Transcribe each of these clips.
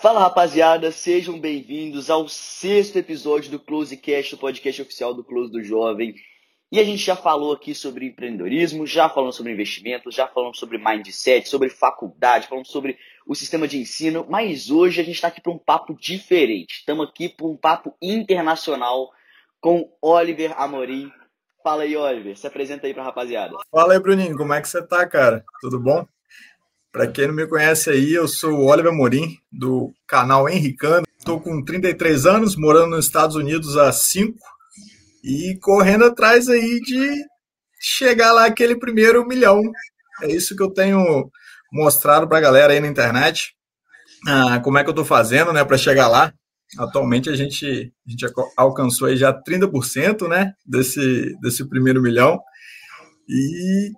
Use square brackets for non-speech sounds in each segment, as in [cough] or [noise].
Fala rapaziada, sejam bem-vindos ao sexto episódio do Closecast, o podcast oficial do Close do Jovem. E a gente já falou aqui sobre empreendedorismo, já falamos sobre investimentos, já falamos sobre mindset, sobre faculdade, falamos sobre o sistema de ensino, mas hoje a gente está aqui para um papo diferente. Estamos aqui para um papo internacional com Oliver Amorim. Fala aí, Oliver, se apresenta aí para rapaziada. Fala aí, Bruninho, como é que você tá, cara? Tudo bom? Para quem não me conhece aí, eu sou o Oliver Morim, do canal Henricano. Estou com 33 anos, morando nos Estados Unidos há 5 e correndo atrás aí de chegar lá aquele primeiro milhão. É isso que eu tenho mostrado para a galera aí na internet. Ah, como é que eu estou fazendo, né, para chegar lá? Atualmente a gente, a gente alcançou aí já 30%, né, desse, desse primeiro milhão. E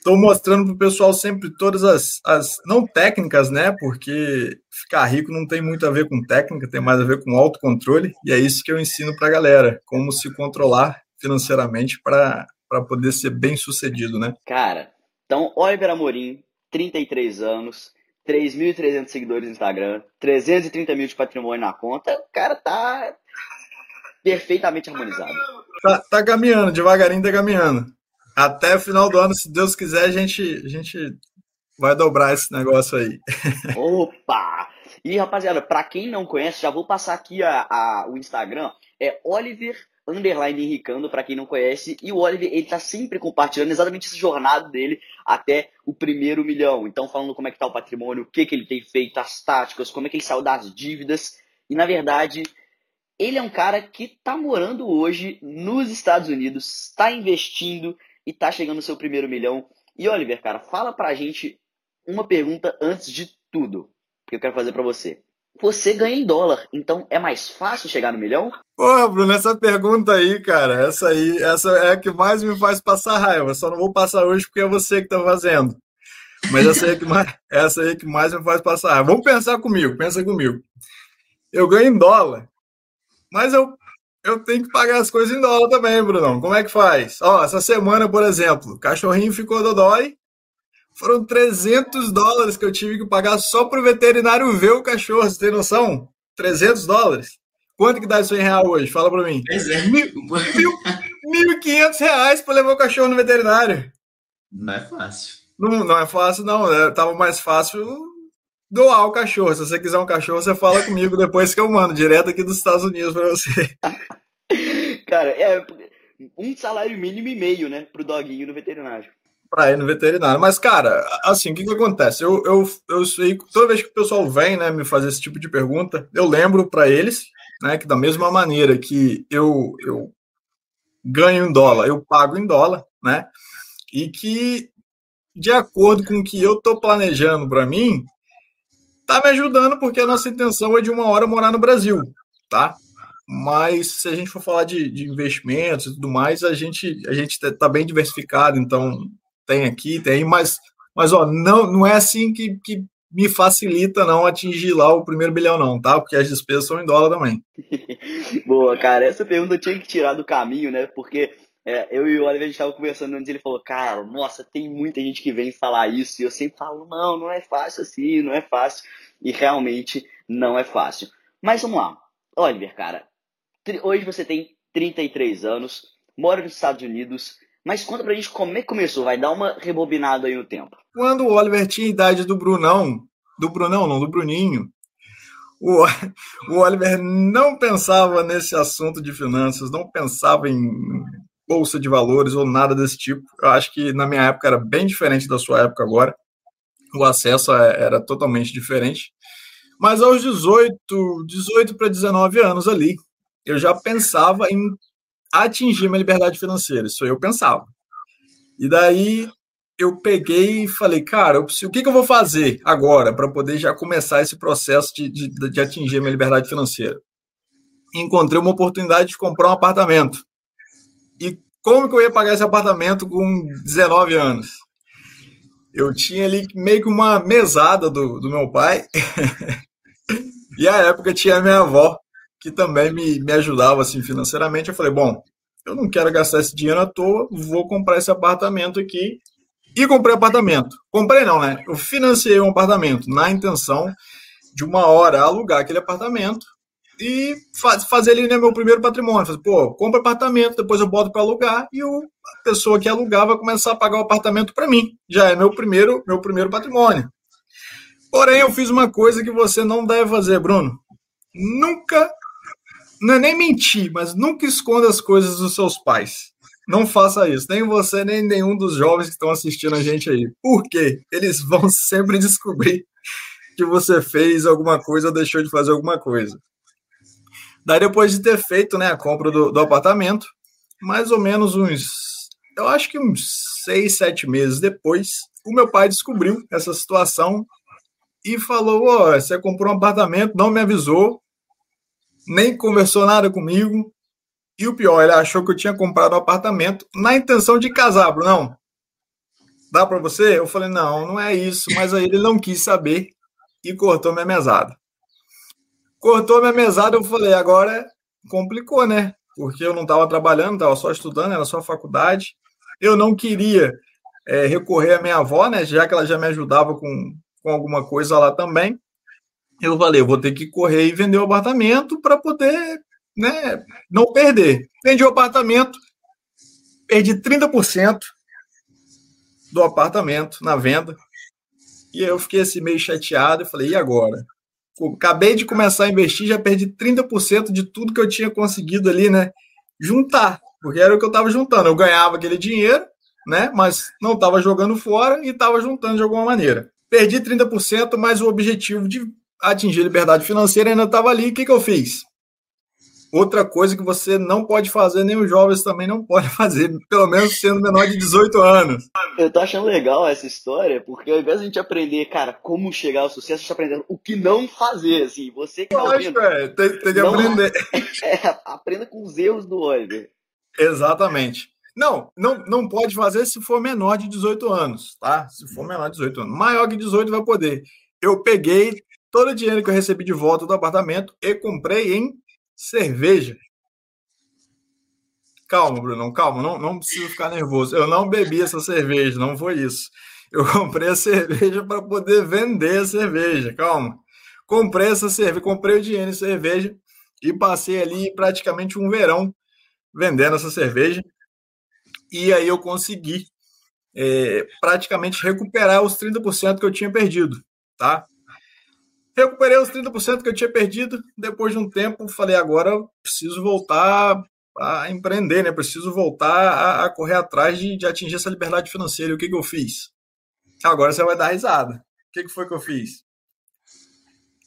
Estou mostrando para o pessoal sempre todas as, as, não técnicas, né? Porque ficar rico não tem muito a ver com técnica, tem mais a ver com autocontrole. E é isso que eu ensino para a galera, como se controlar financeiramente para poder ser bem sucedido, né? Cara, então Oliver Amorim, 33 anos, 3.300 seguidores no Instagram, 330 mil de patrimônio na conta, o cara tá perfeitamente harmonizado. Tá, tá caminhando, devagarinho tá caminhando até o final do ano, se Deus quiser, a gente, a gente vai dobrar esse negócio aí. Opa! E rapaziada, para quem não conhece, já vou passar aqui a, a, o Instagram, é Oliver underline Henricando, para quem não conhece, e o Oliver, ele tá sempre compartilhando exatamente essa jornada dele até o primeiro milhão. Então, falando como é que tá o patrimônio, o que que ele tem feito, as táticas, como é que ele saiu das dívidas, e na verdade, ele é um cara que tá morando hoje nos Estados Unidos, está investindo, e tá chegando o seu primeiro milhão. E Oliver, cara, fala pra gente uma pergunta antes de tudo que eu quero fazer para você. Você ganha em dólar, então é mais fácil chegar no milhão? Pô, Bruno, essa pergunta aí, cara, essa aí, essa é a que mais me faz passar raiva. Só não vou passar hoje porque é você que tá fazendo. Mas essa aí é que mais, essa aí é que mais me faz passar raiva. Vamos pensar comigo, pensa comigo. Eu ganho em dólar, mas eu eu tenho que pagar as coisas em dólar também, Brunão. Como é que faz? Ó, essa semana, por exemplo, cachorrinho ficou dodói. Foram 300 dólares que eu tive que pagar só para o veterinário ver o cachorro. Você tem noção? 300 dólares? Quanto que dá isso em real hoje? Fala para mim. Pois é. 1.500 reais para levar o cachorro no veterinário. Não é fácil. Não, não é fácil, não. É, tava mais fácil doar o cachorro. Se você quiser um cachorro, você fala comigo depois que eu mando, direto aqui dos Estados Unidos para você. [laughs] Cara, é um salário mínimo e meio, né, pro doguinho no veterinário. Pra ir no veterinário. Mas, cara, assim, o que que acontece? Eu, eu, eu sei, toda vez que o pessoal vem, né, me fazer esse tipo de pergunta, eu lembro para eles, né, que da mesma maneira que eu, eu ganho em dólar, eu pago em dólar, né, e que de acordo com o que eu tô planejando para mim, tá me ajudando porque a nossa intenção é de uma hora morar no Brasil, tá? Mas se a gente for falar de, de investimentos e tudo mais, a gente a gente tá bem diversificado, então tem aqui, tem aí, mas mas ó, não não é assim que, que me facilita não atingir lá o primeiro bilhão não, tá? Porque as despesas são em dólar também. [laughs] Boa, cara, essa pergunta eu tinha que tirar do caminho, né? Porque é, eu e o Oliver a gente estava conversando antes, ele falou, cara, nossa, tem muita gente que vem falar isso, e eu sempre falo, não, não é fácil assim, não é fácil, e realmente não é fácil. Mas vamos lá, Oliver, cara, hoje você tem 33 anos, mora nos Estados Unidos, mas conta pra gente como é que começou, vai dar uma rebobinada aí no tempo. Quando o Oliver tinha a idade do Brunão, do Brunão não, do Bruninho, o, o Oliver não pensava nesse assunto de finanças, não pensava em bolsa de valores ou nada desse tipo. Eu acho que na minha época era bem diferente da sua época agora. O acesso é, era totalmente diferente. Mas aos 18, 18 para 19 anos ali, eu já pensava em atingir minha liberdade financeira. Isso eu pensava. E daí eu peguei e falei, cara, preciso, o que, que eu vou fazer agora para poder já começar esse processo de, de, de atingir minha liberdade financeira? Encontrei uma oportunidade de comprar um apartamento. E como que eu ia pagar esse apartamento com 19 anos? Eu tinha ali meio que uma mesada do, do meu pai. [laughs] e à época tinha a minha avó, que também me, me ajudava assim financeiramente. Eu falei, bom, eu não quero gastar esse dinheiro à toa, vou comprar esse apartamento aqui. E comprei apartamento. Comprei não, né? Eu financiei um apartamento na intenção de uma hora alugar aquele apartamento e faz, fazer ele né, meu primeiro patrimônio. Pô, compra apartamento, depois eu boto para alugar e o, a pessoa que alugar vai começar a pagar o apartamento para mim. Já é meu primeiro, meu primeiro patrimônio. Porém, eu fiz uma coisa que você não deve fazer, Bruno. Nunca, não é nem mentir, mas nunca esconda as coisas dos seus pais. Não faça isso, nem você, nem nenhum dos jovens que estão assistindo a gente aí. Por quê? Eles vão [laughs] sempre descobrir que você fez alguma coisa ou deixou de fazer alguma coisa. Daí, depois de ter feito né, a compra do, do apartamento, mais ou menos uns, eu acho que uns seis, sete meses depois, o meu pai descobriu essa situação e falou: oh, você comprou um apartamento, não me avisou, nem conversou nada comigo. E o pior, ele achou que eu tinha comprado um apartamento na intenção de casar, Bruno. Dá para você? Eu falei: não, não é isso. Mas aí ele não quis saber e cortou minha mesada. Cortou minha mesada, eu falei: agora complicou, né? Porque eu não estava trabalhando, estava só estudando, era só faculdade. Eu não queria é, recorrer à minha avó, né? Já que ela já me ajudava com, com alguma coisa lá também. Eu falei, eu vou ter que correr e vender o apartamento para poder né, não perder. Vendi o apartamento, perdi 30% do apartamento na venda. E eu fiquei assim meio chateado e falei, e agora? Acabei de começar a investir, já perdi 30% de tudo que eu tinha conseguido ali, né? Juntar, porque era o que eu estava juntando. Eu ganhava aquele dinheiro, né? Mas não estava jogando fora e estava juntando de alguma maneira. Perdi 30%, mas o objetivo de atingir liberdade financeira ainda estava ali. O que, que eu fiz? Outra coisa que você não pode fazer, nem os jovens também não podem [laughs] fazer, pelo menos sendo menor de 18 anos. Eu tô achando legal essa história, porque ao invés de a gente aprender, cara, como chegar ao sucesso, a gente tá aprendendo o que não fazer, assim. Você que tá Lógico, é, tem, tem que não, aprender. [laughs] É, aprenda com os erros do Oliver. Exatamente. Não, não, não pode fazer se for menor de 18 anos, tá? Se for menor de 18 anos. Maior que 18 vai poder. Eu peguei todo o dinheiro que eu recebi de volta do apartamento e comprei em cerveja. Calma, Bruno, calma, não, não preciso ficar nervoso. Eu não bebi essa cerveja, não foi isso. Eu comprei a cerveja para poder vender a cerveja, calma. Comprei essa cerveja, comprei o dinheiro em cerveja e passei ali praticamente um verão vendendo essa cerveja e aí eu consegui é, praticamente recuperar os 30% que eu tinha perdido, tá? Recuperei os 30% que eu tinha perdido, depois de um tempo falei, agora eu preciso voltar a empreender, né? Preciso voltar a, a correr atrás de, de, atingir essa liberdade financeira. E o que, que eu fiz? Agora você vai dar risada. O que, que foi que eu fiz?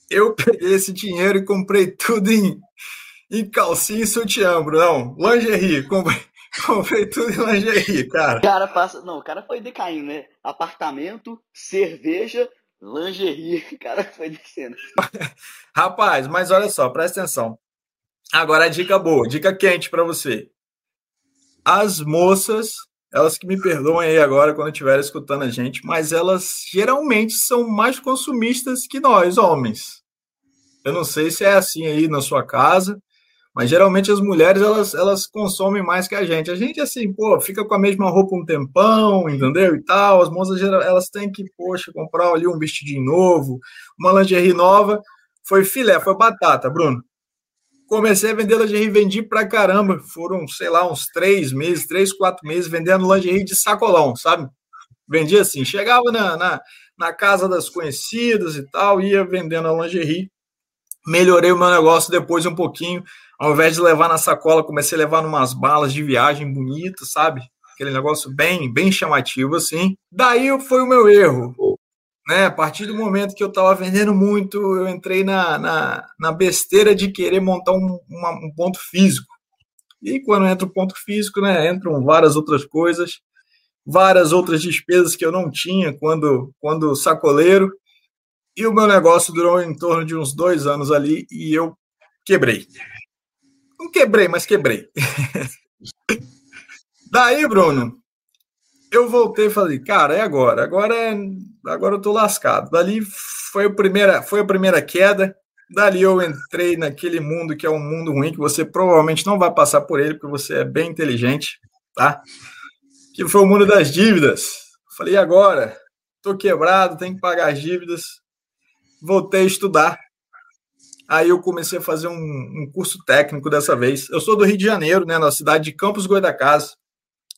Eu peguei esse dinheiro e comprei tudo em, em calcinha e sutiã, não, lingerie. Comprei, [laughs] Comprei tudo em lingerie, cara. Cara passa. Não, o cara foi decaindo, né? Apartamento, cerveja, lingerie. [laughs] Cara foi descendo. [laughs] Rapaz, mas olha só, presta atenção. Agora a dica boa, dica quente para você. As moças, elas que me perdoem aí agora quando estiverem escutando a gente, mas elas geralmente são mais consumistas que nós, homens. Eu não sei se é assim aí na sua casa, mas geralmente as mulheres elas, elas consomem mais que a gente. A gente, assim, pô, fica com a mesma roupa um tempão, entendeu? E tal. As moças elas têm que, poxa, comprar ali um vestidinho novo, uma lingerie nova. Foi filé, foi batata, Bruno. Comecei a vender lingerie, vendi pra caramba. Foram, sei lá, uns três meses, três, quatro meses vendendo lingerie de sacolão, sabe? Vendia assim, chegava na, na, na casa das conhecidas e tal, ia vendendo a lingerie. Melhorei o meu negócio depois um pouquinho ao invés de levar na sacola, comecei a levar numas balas de viagem bonitas, sabe? Aquele negócio bem, bem chamativo assim. Daí foi o meu erro. Né? A partir do momento que eu estava vendendo muito, eu entrei na, na, na, besteira de querer montar um, uma, um ponto físico. E quando entra o ponto físico, né, entram várias outras coisas, várias outras despesas que eu não tinha quando, quando sacoleiro. E o meu negócio durou em torno de uns dois anos ali e eu quebrei. Não quebrei, mas quebrei. [laughs] Daí, Bruno, eu voltei e falei, cara, é agora. Agora, é, agora eu tô lascado. Dali foi a primeira, foi a primeira queda. Dali eu entrei naquele mundo que é um mundo ruim, que você provavelmente não vai passar por ele, porque você é bem inteligente, tá? Que foi o mundo das dívidas. Falei, agora? Tô quebrado, tenho que pagar as dívidas. voltei a estudar. Aí eu comecei a fazer um, um, curso técnico dessa vez. Eu sou do Rio de Janeiro, né, na cidade de Campos Goitacazes,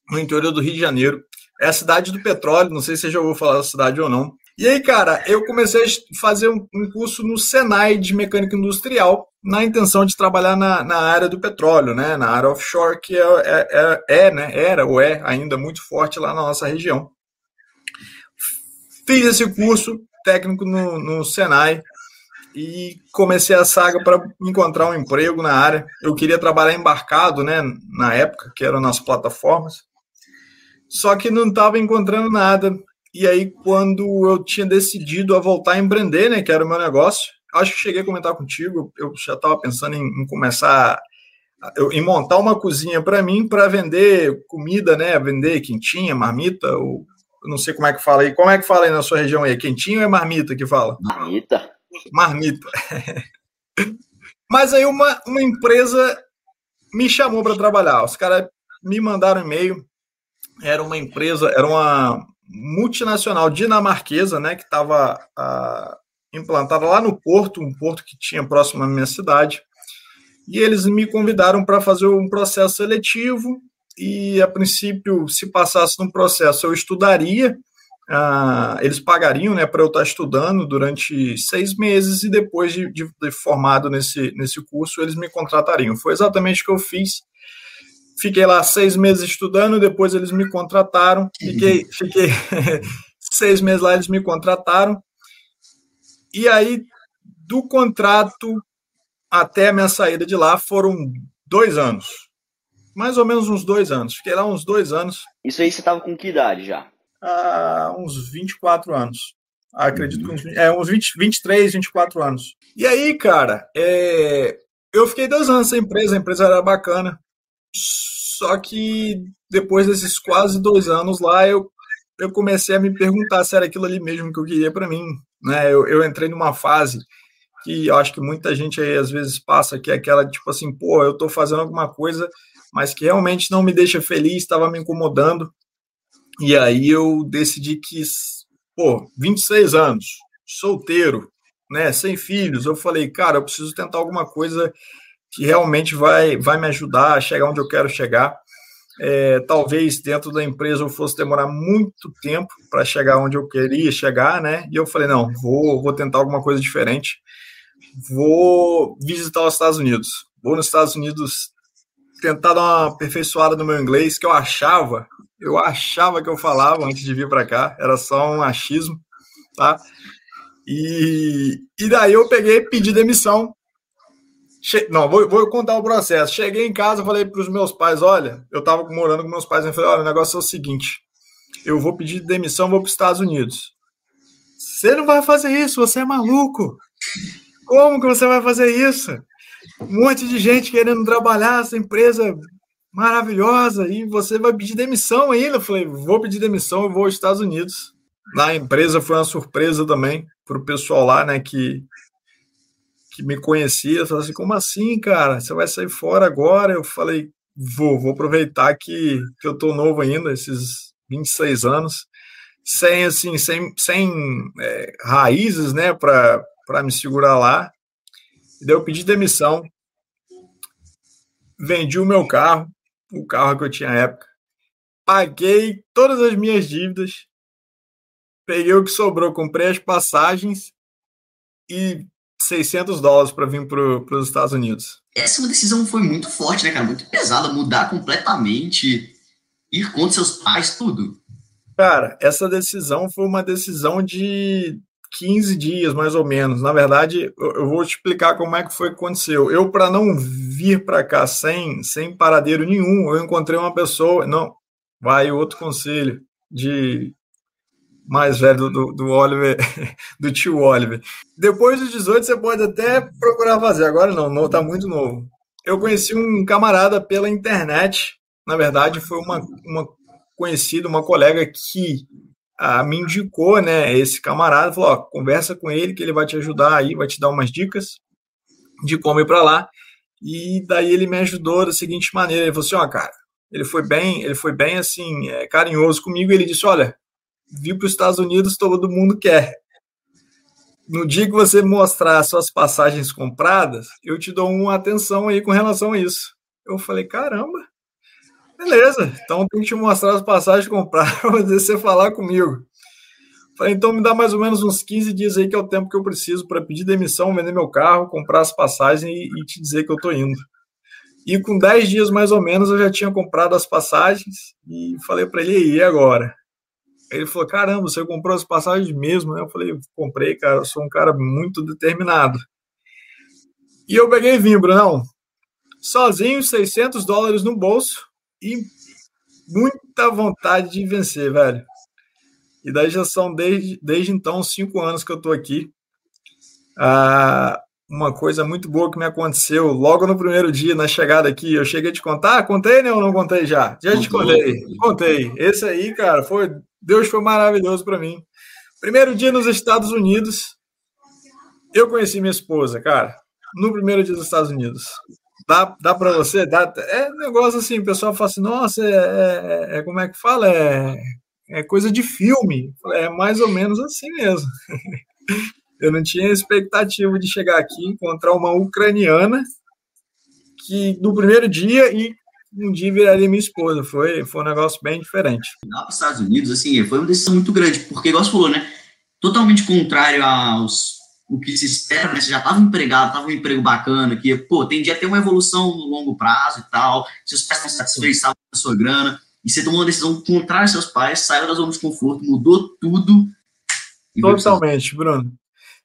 no interior do Rio de Janeiro. É a cidade do petróleo, não sei se você já ouviu falar da cidade ou não. E aí, cara, eu comecei a fazer um, um curso no Senai de Mecânica Industrial, na intenção de trabalhar na, na área do petróleo, né, na área offshore, que é, é, é, é né, era ou é ainda muito forte lá na nossa região. Fiz esse curso técnico no, no Senai e comecei a saga para encontrar um emprego na área. Eu queria trabalhar embarcado, né, na época, que eram nas plataformas, só que não estava encontrando nada. E aí, quando eu tinha decidido a voltar a empreender, né, que era o meu negócio, acho que cheguei a comentar contigo, eu já estava pensando em, em começar em montar uma cozinha para mim para vender comida, né? Vender quentinha, marmita, ou não sei como é que fala aí. Como é que fala aí na sua região aí? Quentinho ou é marmita que fala? Marmita. Marmita. [laughs] Mas aí uma, uma empresa me chamou para trabalhar. Os caras me mandaram um e-mail. Era uma empresa, era uma multinacional dinamarquesa, né? Que estava implantada lá no Porto, um porto que tinha próximo à minha cidade. E eles me convidaram para fazer um processo seletivo. E a princípio, se passasse num processo, eu estudaria. Ah, eles pagariam né, para eu estar estudando durante seis meses e depois de, de, de, formado nesse, nesse curso, eles me contratariam. Foi exatamente o que eu fiz. Fiquei lá seis meses estudando, depois eles me contrataram. Fiquei, fiquei [laughs] seis meses lá, eles me contrataram. E aí, do contrato até a minha saída de lá foram dois anos. Mais ou menos uns dois anos. Fiquei lá uns dois anos. Isso aí você estava com que idade já? Ah, uns 24 anos. Acredito que uns, é, uns 20, 23, 24 anos. E aí, cara, é, eu fiquei dois anos nessa empresa, a empresa era bacana. Só que depois desses quase dois anos lá, eu, eu comecei a me perguntar se era aquilo ali mesmo que eu queria para mim. Né? Eu, eu entrei numa fase que eu acho que muita gente aí às vezes passa, que é aquela tipo assim, pô, eu estou fazendo alguma coisa, mas que realmente não me deixa feliz, estava me incomodando. E aí eu decidi que, pô, 26 anos, solteiro, né, sem filhos, eu falei, cara, eu preciso tentar alguma coisa que realmente vai, vai me ajudar a chegar onde eu quero chegar. É, talvez dentro da empresa eu fosse demorar muito tempo para chegar onde eu queria chegar, né? E eu falei, não, vou, vou tentar alguma coisa diferente. Vou visitar os Estados Unidos. Vou nos Estados Unidos tentar dar uma aperfeiçoada no meu inglês, que eu achava, eu achava que eu falava antes de vir para cá, era só um achismo, tá? E, e daí eu peguei, pedi demissão Che... Não, vou, vou, contar o processo. Cheguei em casa, falei para os meus pais: olha, eu estava morando com meus pais. Eu falei: olha, o negócio é o seguinte: eu vou pedir demissão, vou para os Estados Unidos. Você não vai fazer isso, você é maluco. Como que você vai fazer isso? Um monte de gente querendo trabalhar, essa empresa maravilhosa, e você vai pedir demissão ainda. Eu falei: vou pedir demissão, eu vou aos Estados Unidos. Na empresa foi uma surpresa também para o pessoal lá, né, que que me conhecia, falou assim, como assim, cara? Você vai sair fora agora? Eu falei, vou, vou aproveitar que, que eu tô novo ainda, esses 26 anos, sem, assim, sem, sem é, raízes, né, para me segurar lá. E daí eu pedi demissão, vendi o meu carro, o carro que eu tinha na época, paguei todas as minhas dívidas, peguei o que sobrou, comprei as passagens e 600 dólares para vir para os Estados Unidos. Essa uma decisão foi muito forte, né, cara? Muito pesada, mudar completamente, ir contra seus pais, tudo. Cara, essa decisão foi uma decisão de 15 dias, mais ou menos. Na verdade, eu vou te explicar como é que foi que aconteceu. Eu, para não vir para cá sem, sem paradeiro nenhum, eu encontrei uma pessoa. Não, vai outro conselho de mais velho do, do Oliver, [laughs] do tio Oliver. Depois dos 18, você pode até procurar fazer. Agora não, não tá muito novo. Eu conheci um camarada pela internet. Na verdade, foi uma, uma conhecida, uma colega que ah, me indicou, né? Esse camarada falou: ó, conversa com ele que ele vai te ajudar aí, vai te dar umas dicas de como ir para lá. E daí ele me ajudou da seguinte maneira: ele falou assim, ó, cara, ele foi bem, ele foi bem assim, é, carinhoso comigo. Ele disse: olha, vir para os Estados Unidos todo mundo quer. no dia que você mostrar suas passagens compradas, eu te dou uma atenção aí com relação a isso. Eu falei, caramba, beleza, então tem que te mostrar as passagens compradas [laughs] para você falar comigo. Falei, então me dá mais ou menos uns 15 dias aí, que é o tempo que eu preciso para pedir demissão, vender meu carro, comprar as passagens e, e te dizer que eu tô indo. E com 10 dias mais ou menos eu já tinha comprado as passagens e falei para ele, e agora? Ele falou, caramba, você comprou as passagens mesmo, né? Eu falei, comprei, cara, eu sou um cara muito determinado. E eu peguei e vim, Brunão, sozinho, 600 dólares no bolso e muita vontade de vencer, velho. E daí já são desde, desde então cinco anos que eu estou aqui. Ah, uma coisa muito boa que me aconteceu logo no primeiro dia, na chegada aqui. Eu cheguei a te contar? Contei, né? Ou não contei já? Já te contei. Contei. Esse aí, cara, foi. Deus foi maravilhoso para mim. Primeiro dia nos Estados Unidos, eu conheci minha esposa, cara. No primeiro dia dos Estados Unidos. Dá, dá para você? Dá, é um negócio assim, o pessoal fala assim, nossa, é, é, é como é que fala? É é coisa de filme. É mais ou menos assim mesmo. [laughs] Eu não tinha expectativa de chegar aqui e encontrar uma ucraniana que no primeiro dia e um dia viraria minha esposa. Foi, foi um negócio bem diferente. Lá para os Estados Unidos, assim, foi uma decisão muito grande, porque, igual você falou, né? Totalmente contrário aos o que se espera, né? Você já estava empregado, estava um emprego bacana, que, pô, tendia a ter uma evolução no longo prazo e tal, seus pais estão satisfeitos, estavam com a sua grana e você tomou uma decisão contrária aos seus pais, saiu da zona de conforto, mudou tudo. Totalmente, Bruno.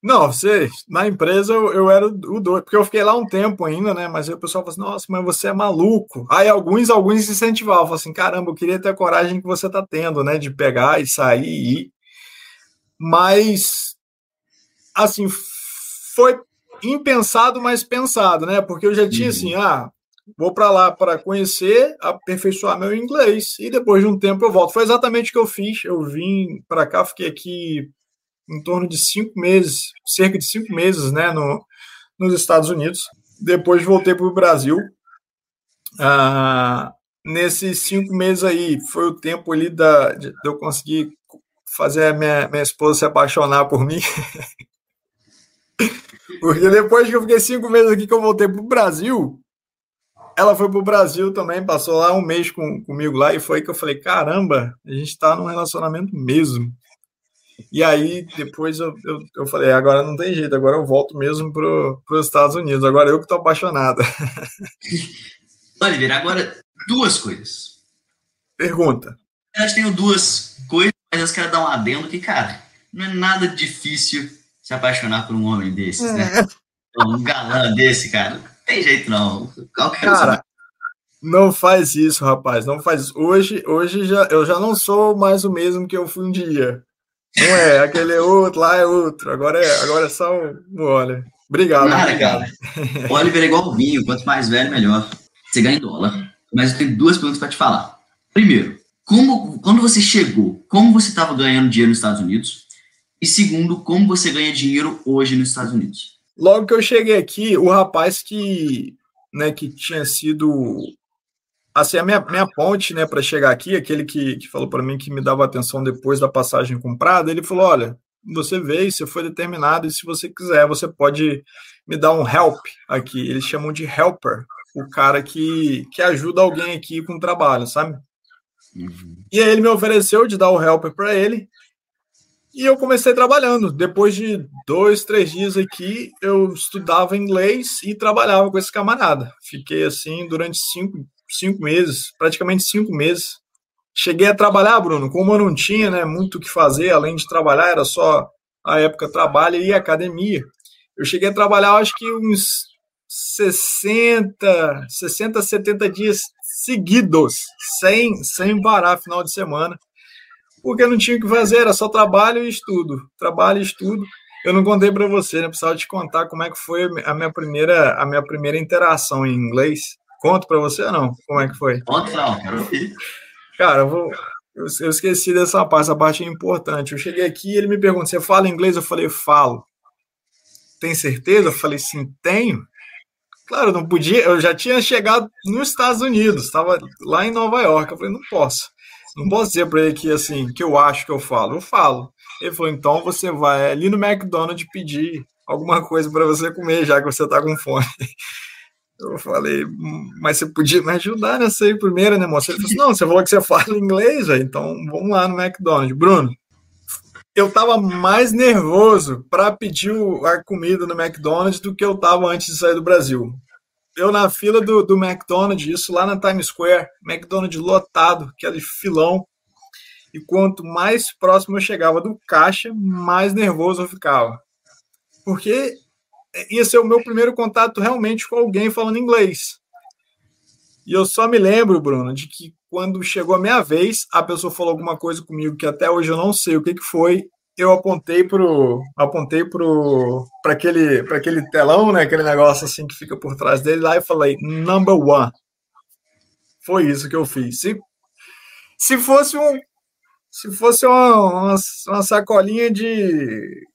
Não, você, na empresa eu, eu era o doido, porque eu fiquei lá um tempo ainda, né? Mas aí o pessoal falou assim, nossa, mas você é maluco. Aí alguns, alguns incentivavam, falavam assim, caramba, eu queria ter a coragem que você tá tendo, né? De pegar e sair e ir. Mas, assim, foi impensado, mas pensado, né? Porque eu já tinha uhum. assim, ah, vou para lá para conhecer, aperfeiçoar meu inglês e depois de um tempo eu volto. Foi exatamente o que eu fiz. Eu vim para cá, fiquei aqui em torno de cinco meses, cerca de cinco meses, né, no, nos Estados Unidos. Depois voltei para o Brasil. Ah, nesses cinco meses aí, foi o tempo ali da, de, de eu conseguir fazer a minha, minha esposa se apaixonar por mim. [laughs] Porque depois que eu fiquei cinco meses aqui que eu voltei para o Brasil, ela foi pro Brasil também, passou lá um mês com, comigo lá, e foi que eu falei: caramba, a gente tá num relacionamento mesmo. E aí, depois eu, eu, eu falei: agora não tem jeito, agora eu volto mesmo para os Estados Unidos, agora eu que tô apaixonada. [laughs] Oliver, agora duas coisas. Pergunta. Eu tenho duas coisas, mas eu quero dar um adendo que, cara, não é nada difícil se apaixonar por um homem desses, né? É. Um galã desse, cara tem jeito não. Cara, não faz isso, rapaz. Não faz isso. Hoje, hoje já, eu já não sou mais o mesmo que eu fui um dia. Não é, aquele é outro, lá é outro. Agora é, agora é só um Oliver. Obrigado. Nada, obrigado. O Oliver é igual o vinho, quanto mais velho, melhor. Você ganha em dólar. Mas eu tenho duas perguntas para te falar. Primeiro, como, quando você chegou, como você estava ganhando dinheiro nos Estados Unidos? E segundo, como você ganha dinheiro hoje nos Estados Unidos? Logo que eu cheguei aqui, o rapaz que, né, que tinha sido assim a minha, minha ponte, né, para chegar aqui, aquele que, que falou para mim que me dava atenção depois da passagem comprada, ele falou: "Olha, você veio, você foi determinado e se você quiser, você pode me dar um help aqui. Eles chamam de helper, o cara que, que ajuda alguém aqui com o trabalho, sabe? Uhum. E aí ele me ofereceu de dar o helper para ele. E eu comecei trabalhando. Depois de dois, três dias aqui, eu estudava inglês e trabalhava com esse camarada. Fiquei assim durante cinco, cinco meses, praticamente cinco meses. Cheguei a trabalhar, Bruno, como eu não tinha né, muito o que fazer, além de trabalhar, era só a época trabalho e academia. Eu cheguei a trabalhar, acho que uns 60, 60, 70 dias seguidos, sem, sem parar final de semana porque não tinha o que fazer, era só trabalho e estudo. Trabalho e estudo. Eu não contei para você, né? Precisava te contar como é que foi a minha primeira, a minha primeira interação em inglês. Conto para você ou não? Como é que foi? Conta não, quero Cara, eu vou. Eu, esqueci dessa parte, essa parte é importante. Eu cheguei aqui e ele me perguntou: você fala inglês? Eu falei, falo. Tem certeza? Eu falei, sim, tenho. Claro, não podia, eu já tinha chegado nos Estados Unidos, estava lá em Nova York. Eu falei, não posso. Não posso dizer para ele que assim, que eu acho que eu falo. Eu falo. Ele falou: então você vai ali no McDonald's pedir alguma coisa para você comer, já que você está com fome. [laughs] Eu falei, mas você podia me ajudar nessa aí primeiro, né, moça? Ele falou assim, não, você falou que você fala inglês, véio, então vamos lá no McDonald's. Bruno, eu tava mais nervoso para pedir a comida no McDonald's do que eu tava antes de sair do Brasil. Eu na fila do, do McDonald's, isso lá na Times Square, McDonald's lotado, aquele filão. E quanto mais próximo eu chegava do caixa, mais nervoso eu ficava. Porque ia ser o meu primeiro contato realmente com alguém falando inglês. E eu só me lembro, Bruno, de que quando chegou a minha vez, a pessoa falou alguma coisa comigo que até hoje eu não sei o que, que foi. Eu apontei pro apontei pro para aquele para aquele telão, né, aquele negócio assim que fica por trás dele lá e falei number one. Foi isso que eu fiz. Se, se fosse um se fosse uma, uma, uma sacolinha de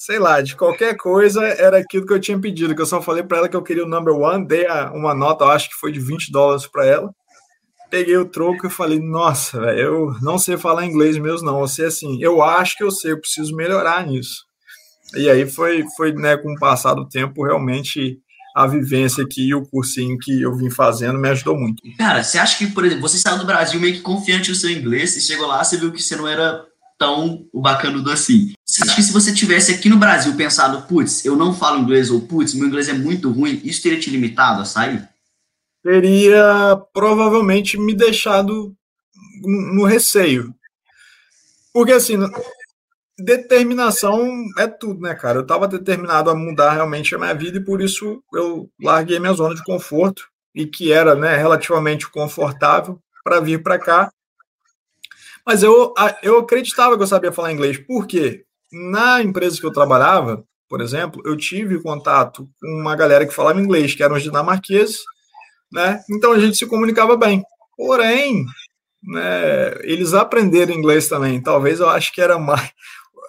sei lá, de qualquer coisa, era aquilo que eu tinha pedido, que eu só falei para ela que eu queria o number one, dei uma nota, acho que foi de 20 dólares para ela. Peguei o troco e falei, nossa, véio, eu não sei falar inglês mesmo, não. Eu sei assim, eu acho que eu sei, eu preciso melhorar nisso. E aí foi, foi né, com o passar do tempo, realmente a vivência aqui e o cursinho que eu vim fazendo me ajudou muito. Cara, você acha que, por exemplo, você saiu do Brasil meio que confiante no seu inglês, e chegou lá, você viu que você não era tão o bacanudo assim. Você acha que se você tivesse aqui no Brasil pensado, putz, eu não falo inglês, ou putz, meu inglês é muito ruim, isso teria te limitado a sair? Teria provavelmente me deixado no receio. Porque assim, determinação é tudo, né, cara? Eu estava determinado a mudar realmente a minha vida e por isso eu larguei minha zona de conforto e que era, né, relativamente confortável para vir para cá mas eu, eu acreditava que eu sabia falar inglês. Por quê? Na empresa que eu trabalhava, por exemplo, eu tive contato com uma galera que falava inglês, que eram os dinamarqueses, né? Então a gente se comunicava bem. Porém, né, eles aprenderam inglês também. Talvez eu acho que era mais.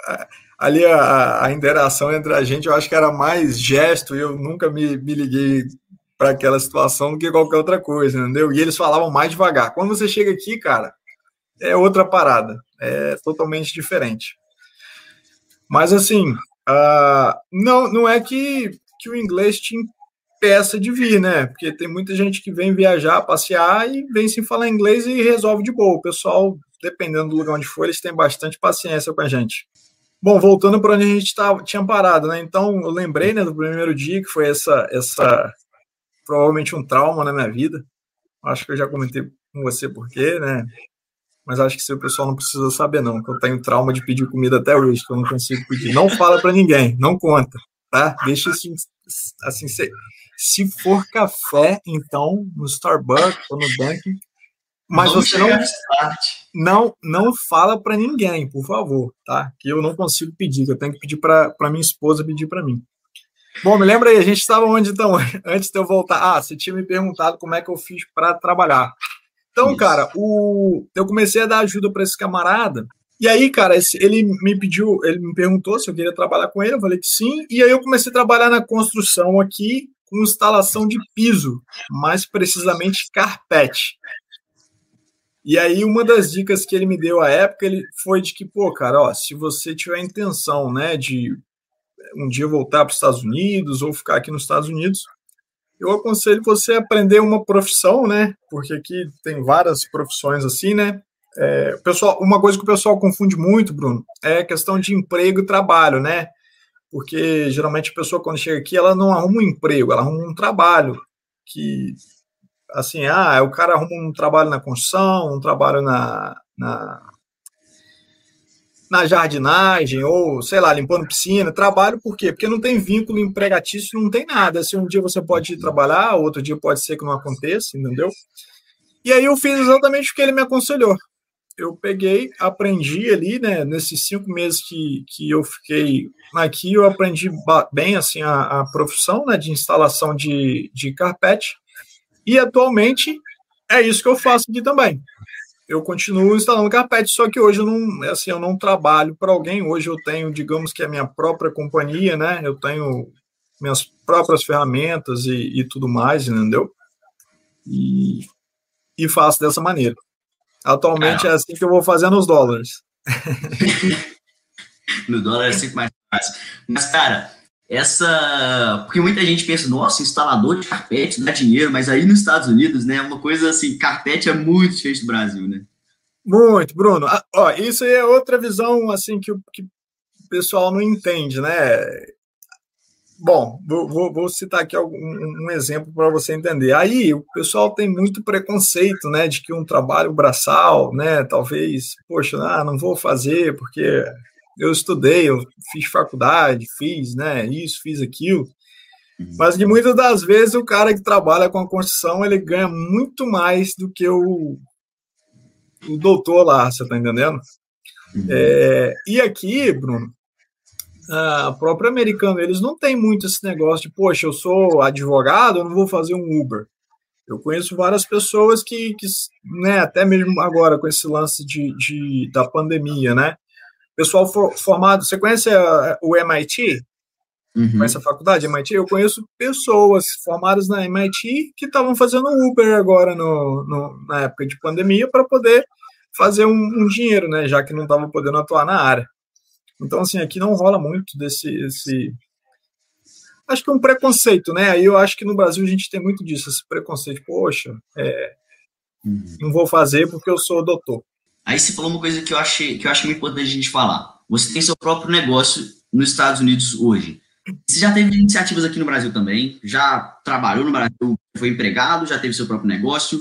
[laughs] Ali a, a interação entre a gente, eu acho que era mais gesto, eu nunca me, me liguei para aquela situação do que qualquer outra coisa, entendeu? E eles falavam mais devagar. Quando você chega aqui, cara, é outra parada, é totalmente diferente. Mas assim, uh, não, não é que, que o inglês te impeça de vir, né? Porque tem muita gente que vem viajar, passear e vem sem falar inglês e resolve de boa. O pessoal, dependendo do lugar onde for, eles têm bastante paciência com a gente. Bom, voltando para onde a gente tava, tinha parado, né? Então, eu lembrei né, do primeiro dia, que foi essa, essa provavelmente um trauma na minha vida. Acho que eu já comentei com você porquê, né? mas acho que o pessoal não precisa saber, não, que eu tenho trauma de pedir comida até hoje, que eu não consigo pedir. Não fala para ninguém, não conta, tá? Deixa assim, assim se, for café, então, no Starbucks ou no Dunkin', mas você não, não não fala para ninguém, por favor, tá? Que eu não consigo pedir, que eu tenho que pedir para minha esposa pedir para mim. Bom, me lembra aí, a gente estava onde então, [laughs] antes de eu voltar? Ah, você tinha me perguntado como é que eu fiz para trabalhar. Então, Isso. cara, o, eu comecei a dar ajuda para esse camarada. E aí, cara, ele me pediu, ele me perguntou se eu queria trabalhar com ele, eu falei que sim. E aí eu comecei a trabalhar na construção aqui com instalação de piso, mais precisamente carpete. E aí uma das dicas que ele me deu à época, ele foi de que, pô, cara, ó, se você tiver intenção, né, de um dia voltar para os Estados Unidos ou ficar aqui nos Estados Unidos, eu aconselho você a aprender uma profissão, né? Porque aqui tem várias profissões assim, né? É, pessoal, uma coisa que o pessoal confunde muito, Bruno, é a questão de emprego e trabalho, né? Porque geralmente a pessoa quando chega aqui, ela não arruma um emprego, ela arruma um trabalho que assim, ah, o cara arruma um trabalho na construção, um trabalho na, na na jardinagem ou, sei lá, limpando piscina, trabalho por quê? Porque não tem vínculo empregatício, não tem nada. Se um dia você pode ir trabalhar, outro dia pode ser que não aconteça, entendeu? E aí eu fiz exatamente o que ele me aconselhou. Eu peguei, aprendi ali, né, nesses cinco meses que, que eu fiquei aqui, eu aprendi bem, assim, a, a profissão, né, de instalação de, de carpete, e atualmente é isso que eu faço aqui também eu continuo instalando carpete, só que hoje eu não, assim, eu não trabalho para alguém. Hoje eu tenho, digamos que a minha própria companhia, né? Eu tenho minhas próprias ferramentas e, e tudo mais, entendeu? E, e faço dessa maneira. Atualmente é, é assim que eu vou fazendo os dólares. [laughs] no dólar é sempre mais fácil. Mas, cara, essa. Porque muita gente pensa, nossa, instalador de carpete dá dinheiro, mas aí nos Estados Unidos, né, é uma coisa assim, carpete é muito diferente do Brasil, né? Muito, Bruno. Ah, ó, isso aí é outra visão assim que, que o pessoal não entende, né? Bom, vou, vou citar aqui algum, um exemplo para você entender. Aí o pessoal tem muito preconceito, né, de que um trabalho braçal, né, talvez, poxa, ah, não vou fazer porque eu estudei, eu fiz faculdade, fiz, né, isso, fiz aquilo. Uhum. Mas que muitas das vezes o cara que trabalha com a construção ele ganha muito mais do que o, o doutor lá, você tá entendendo? Uhum. É, e aqui, Bruno, a própria americana, eles não têm muito esse negócio de, poxa, eu sou advogado, eu não vou fazer um Uber. Eu conheço várias pessoas que, que né, até mesmo agora com esse lance de, de da pandemia, né? Pessoal for, formado, você conhece a, o MIT? Uhum. Conhece a faculdade MIT? Eu conheço pessoas formadas na MIT que estavam fazendo Uber agora no, no na época de pandemia para poder fazer um, um, dinheiro, né? Já que não estavam podendo atuar na área. Então, assim, aqui não rola muito desse. Esse... Acho que é um preconceito, né? Aí eu acho que no Brasil a gente tem muito disso, esse preconceito. Poxa, é... uhum. não vou fazer porque eu sou doutor. Aí você falou uma coisa que eu, achei, que eu acho muito importante a gente falar. Você tem seu próprio negócio nos Estados Unidos hoje. Você já teve iniciativas aqui no Brasil também? Já trabalhou no Brasil, foi empregado, já teve seu próprio negócio?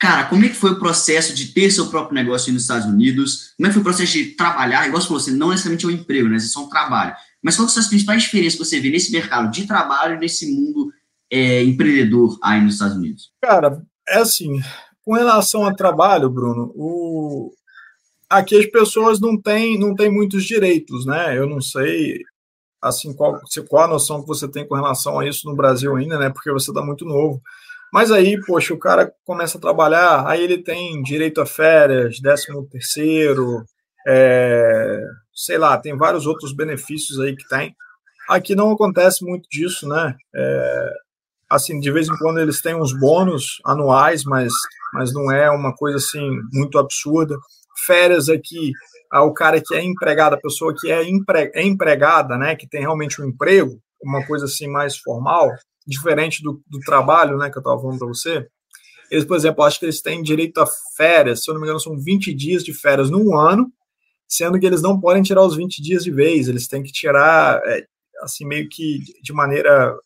Cara, como é que foi o processo de ter seu próprio negócio nos Estados Unidos? Como é que foi o processo de trabalhar? Igual você falou, você não necessariamente é um emprego, né? Você é só um trabalho. Mas quais são as principais diferenças que você vê nesse mercado de trabalho, nesse mundo é, empreendedor aí nos Estados Unidos? Cara, é assim, com relação ao trabalho, Bruno, o... aqui as pessoas não têm, não têm muitos direitos, né? Eu não sei assim qual, qual a noção que você tem com relação a isso no Brasil ainda, né? Porque você está muito novo. Mas aí, poxa, o cara começa a trabalhar, aí ele tem direito a férias, décimo terceiro, é, sei lá, tem vários outros benefícios aí que tem. Aqui não acontece muito disso, né? É, assim, de vez em quando eles têm uns bônus anuais, mas, mas não é uma coisa assim muito absurda. Férias aqui, o cara que é empregado, a pessoa que é, empre, é empregada, né, que tem realmente um emprego, uma coisa assim mais formal, diferente do, do trabalho, né, que eu estava falando para você, eles, por exemplo, acho que eles têm direito a férias, se eu não me engano, são 20 dias de férias num ano, sendo que eles não podem tirar os 20 dias de vez, eles têm que tirar, é, assim, meio que de maneira,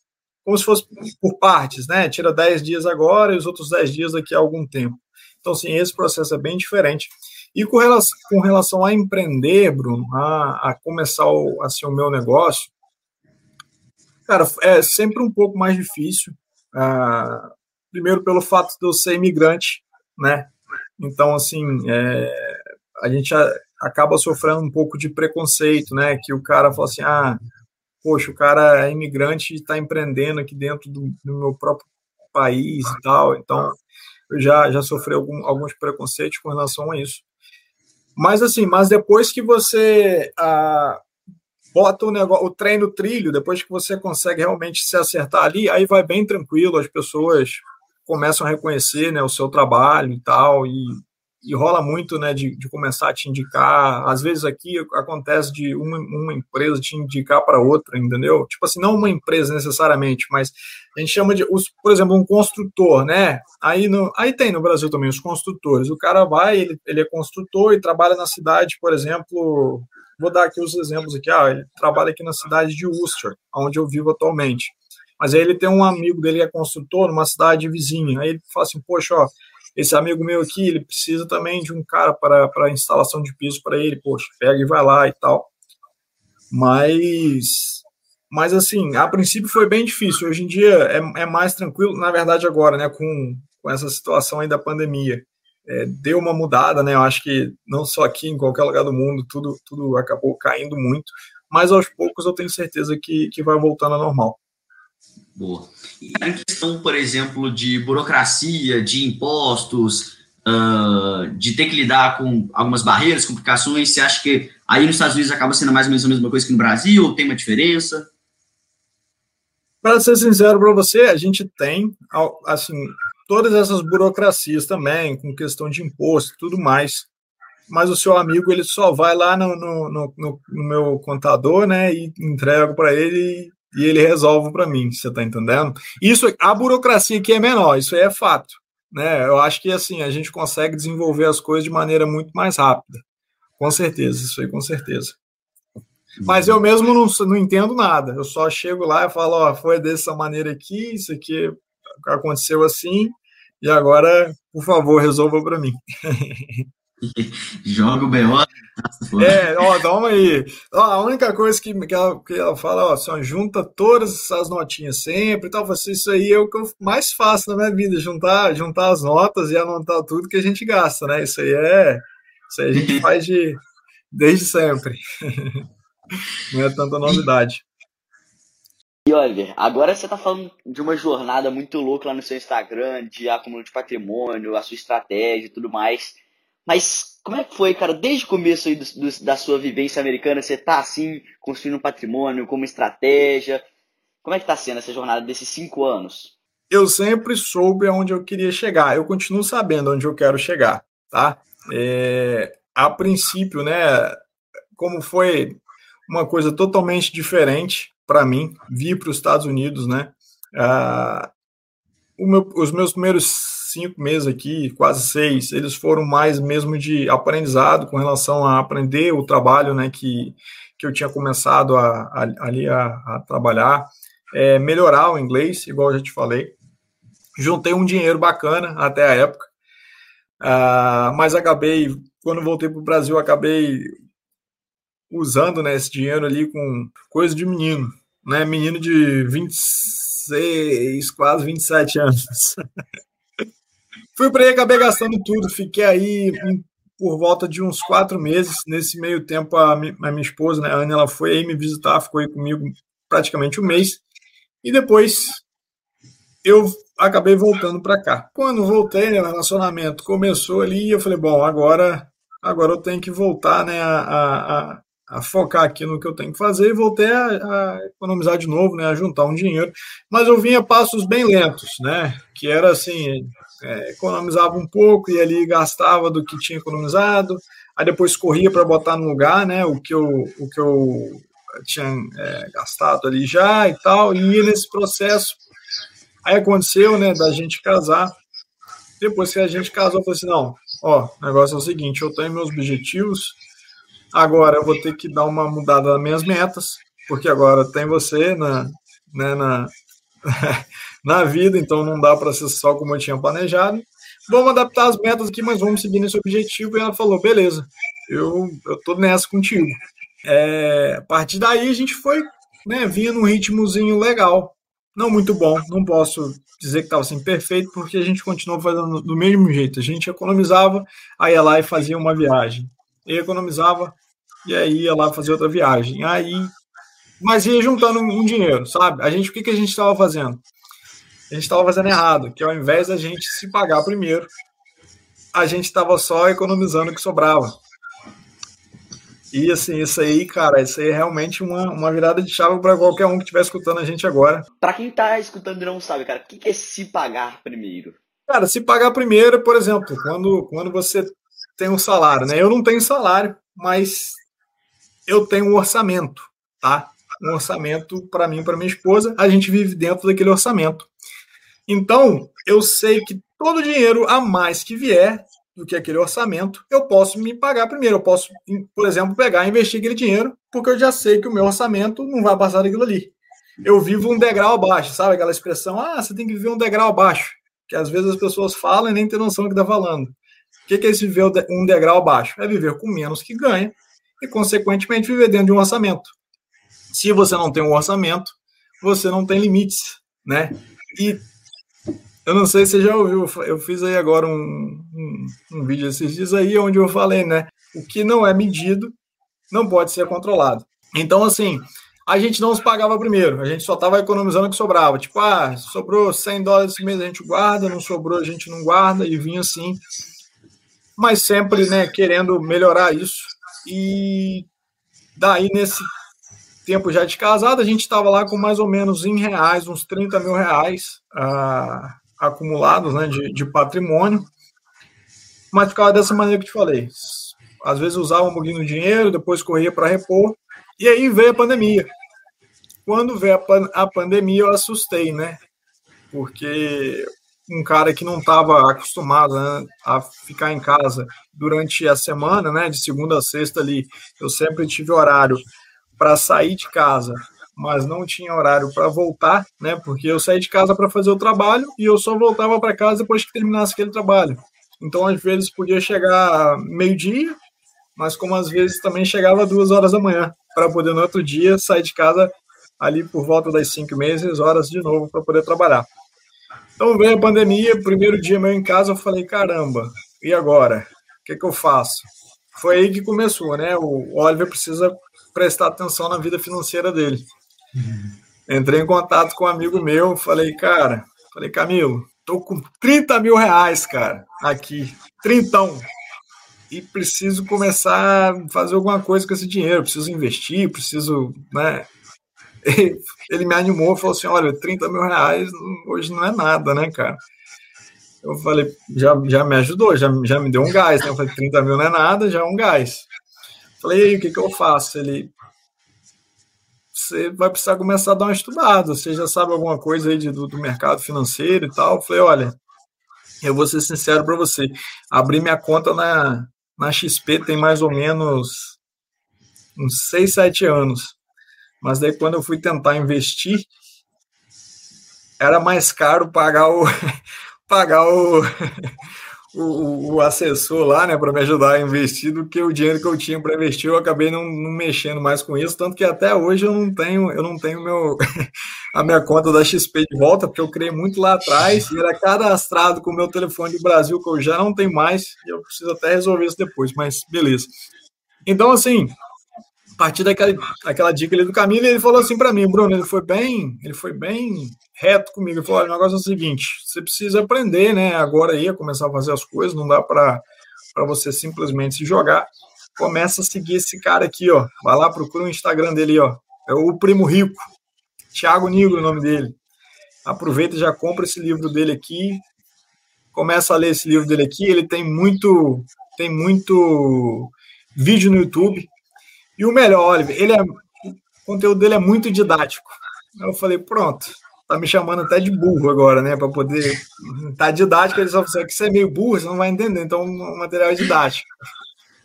como se fosse por partes, né? Tira 10 dias agora e os outros 10 dias daqui a algum tempo. Então, assim, esse processo é bem diferente. E com relação, com relação a empreender, Bruno, a, a começar o, assim, o meu negócio, Cara, é sempre um pouco mais difícil. Ah, primeiro pelo fato de eu ser imigrante, né? Então, assim, é, a gente acaba sofrendo um pouco de preconceito, né? Que o cara fala assim, ah, poxa, o cara é imigrante e está empreendendo aqui dentro do, do, meu próprio país e tal. Então, eu já, já sofri algum, alguns preconceitos com relação a isso. Mas, assim, mas depois que você ah, bota o, negócio, o trem no trilho, depois que você consegue realmente se acertar ali, aí vai bem tranquilo, as pessoas começam a reconhecer né, o seu trabalho e tal, e, e rola muito né, de, de, começar a te indicar. Às vezes aqui acontece de uma, uma empresa te indicar para outra, entendeu? Tipo assim, não uma empresa necessariamente, mas a gente chama de, os, por exemplo, um construtor, né? Aí, no, aí tem no Brasil também os construtores. O cara vai, ele, ele é construtor e trabalha na cidade, por exemplo, Vou dar aqui os exemplos aqui. Ah, ele trabalha aqui na cidade de Worcester, onde eu vivo atualmente. Mas aí ele tem um amigo dele que é construtor numa cidade vizinha. Aí ele fala assim, poxa, ó, esse amigo meu aqui, ele precisa também de um cara para, para instalação de piso para ele. Poxa, pega e vai lá e tal. Mas, mas assim, a princípio foi bem difícil. Hoje em dia é, é mais tranquilo, na verdade agora, né, com, com essa situação aí da pandemia é, deu uma mudada, né? Eu acho que não só aqui, em qualquer lugar do mundo, tudo, tudo acabou caindo muito, mas aos poucos eu tenho certeza que, que vai voltando ao normal. Boa. E a questão, por exemplo, de burocracia, de impostos, uh, de ter que lidar com algumas barreiras, complicações, você acha que aí nos Estados Unidos acaba sendo mais ou menos a mesma coisa que no Brasil, ou tem uma diferença? Para ser sincero para você, a gente tem, assim, todas essas burocracias também, com questão de imposto e tudo mais. mas o seu amigo ele só vai lá no, no, no, no meu contador, né, e entrego para ele e ele resolve para mim, você está entendendo? Isso, a burocracia aqui é menor, isso aí é fato, né? Eu acho que assim a gente consegue desenvolver as coisas de maneira muito mais rápida, com certeza, isso aí com certeza. Mas eu mesmo não, não entendo nada. Eu só chego lá e falo, ó, foi dessa maneira aqui, isso aqui aconteceu assim, e agora, por favor, resolva para mim. [laughs] Joga o BO. É, ó, toma aí. Ó, a única coisa que, que, ela, que ela fala, ó, só junta todas essas notinhas sempre e tal. Você, isso aí é o que eu mais faço na minha vida, juntar, juntar as notas e anotar tudo que a gente gasta, né? Isso aí é. Isso aí a gente [laughs] faz de, desde sempre. [laughs] Não é tanta novidade. E Oliver, agora você está falando de uma jornada muito louca lá no seu Instagram, de acúmulo de patrimônio, a sua estratégia e tudo mais. Mas como é que foi, cara, desde o começo do, do, da sua vivência americana, você tá assim, construindo um patrimônio como estratégia? Como é que tá sendo essa jornada desses cinco anos? Eu sempre soube aonde eu queria chegar. Eu continuo sabendo onde eu quero chegar, tá? É, a princípio, né, como foi uma coisa totalmente diferente para mim, vir para os Estados Unidos, né? Ah, meu, os meus primeiros cinco meses aqui, quase seis, eles foram mais mesmo de aprendizado com relação a aprender o trabalho, né, que, que eu tinha começado a, ali a, a trabalhar, é, melhorar o inglês, igual eu já te falei. Juntei um dinheiro bacana até a época, uh, mas acabei, quando voltei para o Brasil, acabei usando né, esse dinheiro ali com coisa de menino, né, menino de 26, quase 27 anos. [laughs] Fui para aí, acabei gastando tudo. Fiquei aí por volta de uns quatro meses. Nesse meio tempo, a, minha, esposa, né, a Ana, ela foi aí me visitar, ficou aí comigo praticamente um mês. E depois eu acabei voltando para cá. Quando voltei, né, o relacionamento começou ali, eu falei, bom, agora, agora eu tenho que voltar né, a, a, a focar aqui no que eu tenho que fazer e voltei a, a, economizar de novo, né, a juntar um dinheiro. Mas eu vinha passos bem lentos, né, que era assim, é, economizava um pouco e ali gastava do que tinha economizado, aí depois corria para botar no lugar, né, o que eu, o que eu tinha é, gastado ali já e tal, e ia nesse processo. Aí aconteceu, né, da gente casar. Depois que a gente casou, eu falei assim, não, ó, o negócio é o seguinte, eu tenho meus objetivos, agora eu vou ter que dar uma mudada nas minhas metas, porque agora tem você na, né, na, [laughs] na vida, então não dá para ser só como eu tinha planejado. Vamos adaptar as metas aqui, mas vamos seguir nesse objetivo. E ela falou: beleza, eu, eu tô nessa contigo. É, a partir daí a gente foi né, vinha num ritmozinho legal. Não muito bom, não posso dizer que estava assim perfeito, porque a gente continuou fazendo do mesmo jeito. A gente economizava, aí ia lá e fazia uma viagem. E economizava, e aí ia lá fazer outra viagem. Aí, mas ia juntando um dinheiro, sabe? A gente, o que, que a gente estava fazendo? a gente estava fazendo errado, que ao invés da gente se pagar primeiro, a gente estava só economizando o que sobrava. E assim, isso aí, cara, isso aí é realmente uma, uma virada de chave para qualquer um que estiver escutando a gente agora. Para quem está escutando e não sabe, cara, o que é se pagar primeiro? Cara, se pagar primeiro, por exemplo, quando, quando você tem um salário, né? Eu não tenho salário, mas eu tenho um orçamento, tá? Um orçamento para mim, para minha esposa, a gente vive dentro daquele orçamento. Então, eu sei que todo dinheiro a mais que vier do que aquele orçamento, eu posso me pagar primeiro. Eu posso, por exemplo, pegar e investir aquele dinheiro, porque eu já sei que o meu orçamento não vai passar daquilo ali. Eu vivo um degrau abaixo, sabe aquela expressão? Ah, você tem que viver um degrau abaixo. Que às vezes as pessoas falam e nem tem noção do que está falando. O que é esse viver um degrau abaixo? É viver com menos que ganha e, consequentemente, viver dentro de um orçamento. Se você não tem um orçamento, você não tem limites, né? E eu não sei se você já ouviu, eu fiz aí agora um, um, um, vídeo esses dias aí onde eu falei, né? O que não é medido não pode ser controlado. Então, assim, a gente não se pagava primeiro, a gente só estava economizando o que sobrava. Tipo, ah, sobrou 100 dólares esse mês, a gente guarda, não sobrou, a gente não guarda, e vinha assim. Mas sempre, né, querendo melhorar isso. E daí, nesse tempo já de casado, a gente estava lá com mais ou menos em reais, uns 30 mil reais. Ah, acumulados né, de, de patrimônio, mas ficava dessa maneira que te falei. às vezes usava um pouquinho do dinheiro, depois corria para repor, e aí veio a pandemia. Quando veio a, pan a pandemia, eu assustei, né? Porque um cara que não estava acostumado né, a ficar em casa durante a semana, né, de segunda a sexta ali, eu sempre tive horário para sair de casa, mas não tinha horário para voltar, né, porque eu saí de casa para fazer o trabalho e eu só voltava para casa depois que terminasse aquele trabalho. Então, às vezes, podia chegar meio-dia, mas como às vezes também chegava duas horas da manhã, para poder no outro dia sair de casa ali por volta das cinco meses horas de novo para poder trabalhar. Então veio a pandemia, primeiro dia meu em casa, eu falei, caramba, e agora? O que, que eu faço? Foi aí que começou, né? O Oliver precisa prestar atenção na vida financeira dele. Entrei em contato com um amigo meu, falei, cara, falei, Camilo, tô com 30 mil reais, cara, aqui, trintão, e preciso começar a fazer alguma coisa com esse dinheiro, preciso investir, preciso, né, [laughs] ele me animou, falou assim, olha, 30 mil reais hoje não é nada, né, cara? Eu falei, já, já me ajudou, já, já me deu um gás, né? Eu falei, 30 mil não é nada, já é um gás. Falei, e aí, o que, que eu faço? Ele, você vai precisar começar a dar uma estudada, você já sabe alguma coisa aí de, do, do mercado financeiro e tal. Eu falei, olha, eu vou ser sincero para você, abri minha conta na, na XP tem mais ou menos uns 6, 7 anos. Mas daí quando eu fui tentar investir, era mais caro pagar o [laughs] pagar [laughs] o, o, o, assessor lá, né, para me ajudar a investir do que o dinheiro que eu tinha para investir. Eu acabei não, não, mexendo mais com isso, tanto que até hoje eu não tenho eu não tenho meu [laughs] a minha conta da XP de volta, porque eu criei muito lá atrás e era cadastrado com o meu telefone de Brasil que eu já não tenho mais. E eu preciso até resolver isso depois, mas beleza. Então assim, a partir daquela, daquela dica ali do caminho, ele falou assim para mim, Bruno, ele foi bem, ele foi bem reto comigo. Ele falou: olha, o negócio é o seguinte, você precisa aprender, né? Agora aí a começar a fazer as coisas, não dá para você simplesmente se jogar. Começa a seguir esse cara aqui, ó. Vai lá, procura o Instagram dele, ó. É o Primo Rico. Thiago Nigro, o nome dele. Aproveita e já compra esse livro dele aqui. Começa a ler esse livro dele aqui. Ele tem muito, tem muito vídeo no YouTube e o melhor, Oliver, ele é, o conteúdo dele é muito didático. Eu falei, pronto, tá me chamando até de burro agora, né? Para poder. Tá didático, ele só falou que você é meio burro, você não vai entender. Então, o material é didático.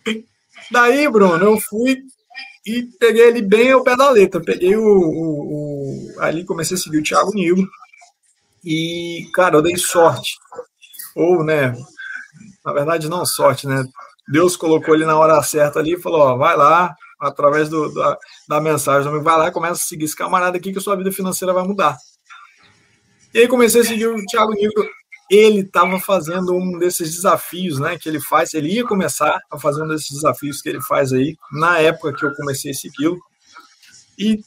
[laughs] Daí, Bruno, eu fui e peguei ele bem ao pé da letra. Peguei o, o, o. ali comecei a seguir o Thiago Nilo. E, cara, eu dei sorte. Ou, né? Na verdade, não sorte, né? Deus colocou ele na hora certa ali e falou: ó, vai lá, através do, da, da mensagem. Vai lá e começa a seguir esse camarada aqui que sua vida financeira vai mudar. E aí comecei a seguir o Thiago Nigro. Ele estava fazendo um desses desafios, né? Que ele faz. Ele ia começar a fazer um desses desafios que ele faz aí na época que eu comecei a segui-lo. E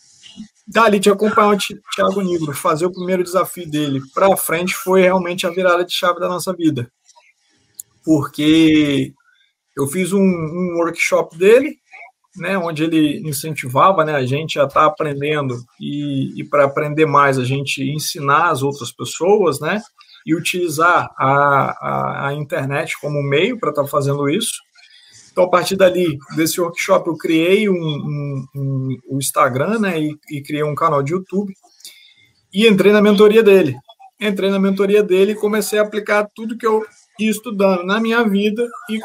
dali te acompanhar o Thiago Nigro, fazer o primeiro desafio dele para frente foi realmente a virada de chave da nossa vida, porque eu fiz um, um workshop dele né, onde ele incentivava né, a gente a estar tá aprendendo e, e para aprender mais a gente ensinar as outras pessoas, né, e utilizar a, a, a internet como meio para estar tá fazendo isso. Então, a partir dali, desse workshop, eu criei um, um, um, um Instagram né, e, e criei um canal de YouTube e entrei na mentoria dele. Entrei na mentoria dele e comecei a aplicar tudo que eu ia estudando na minha vida e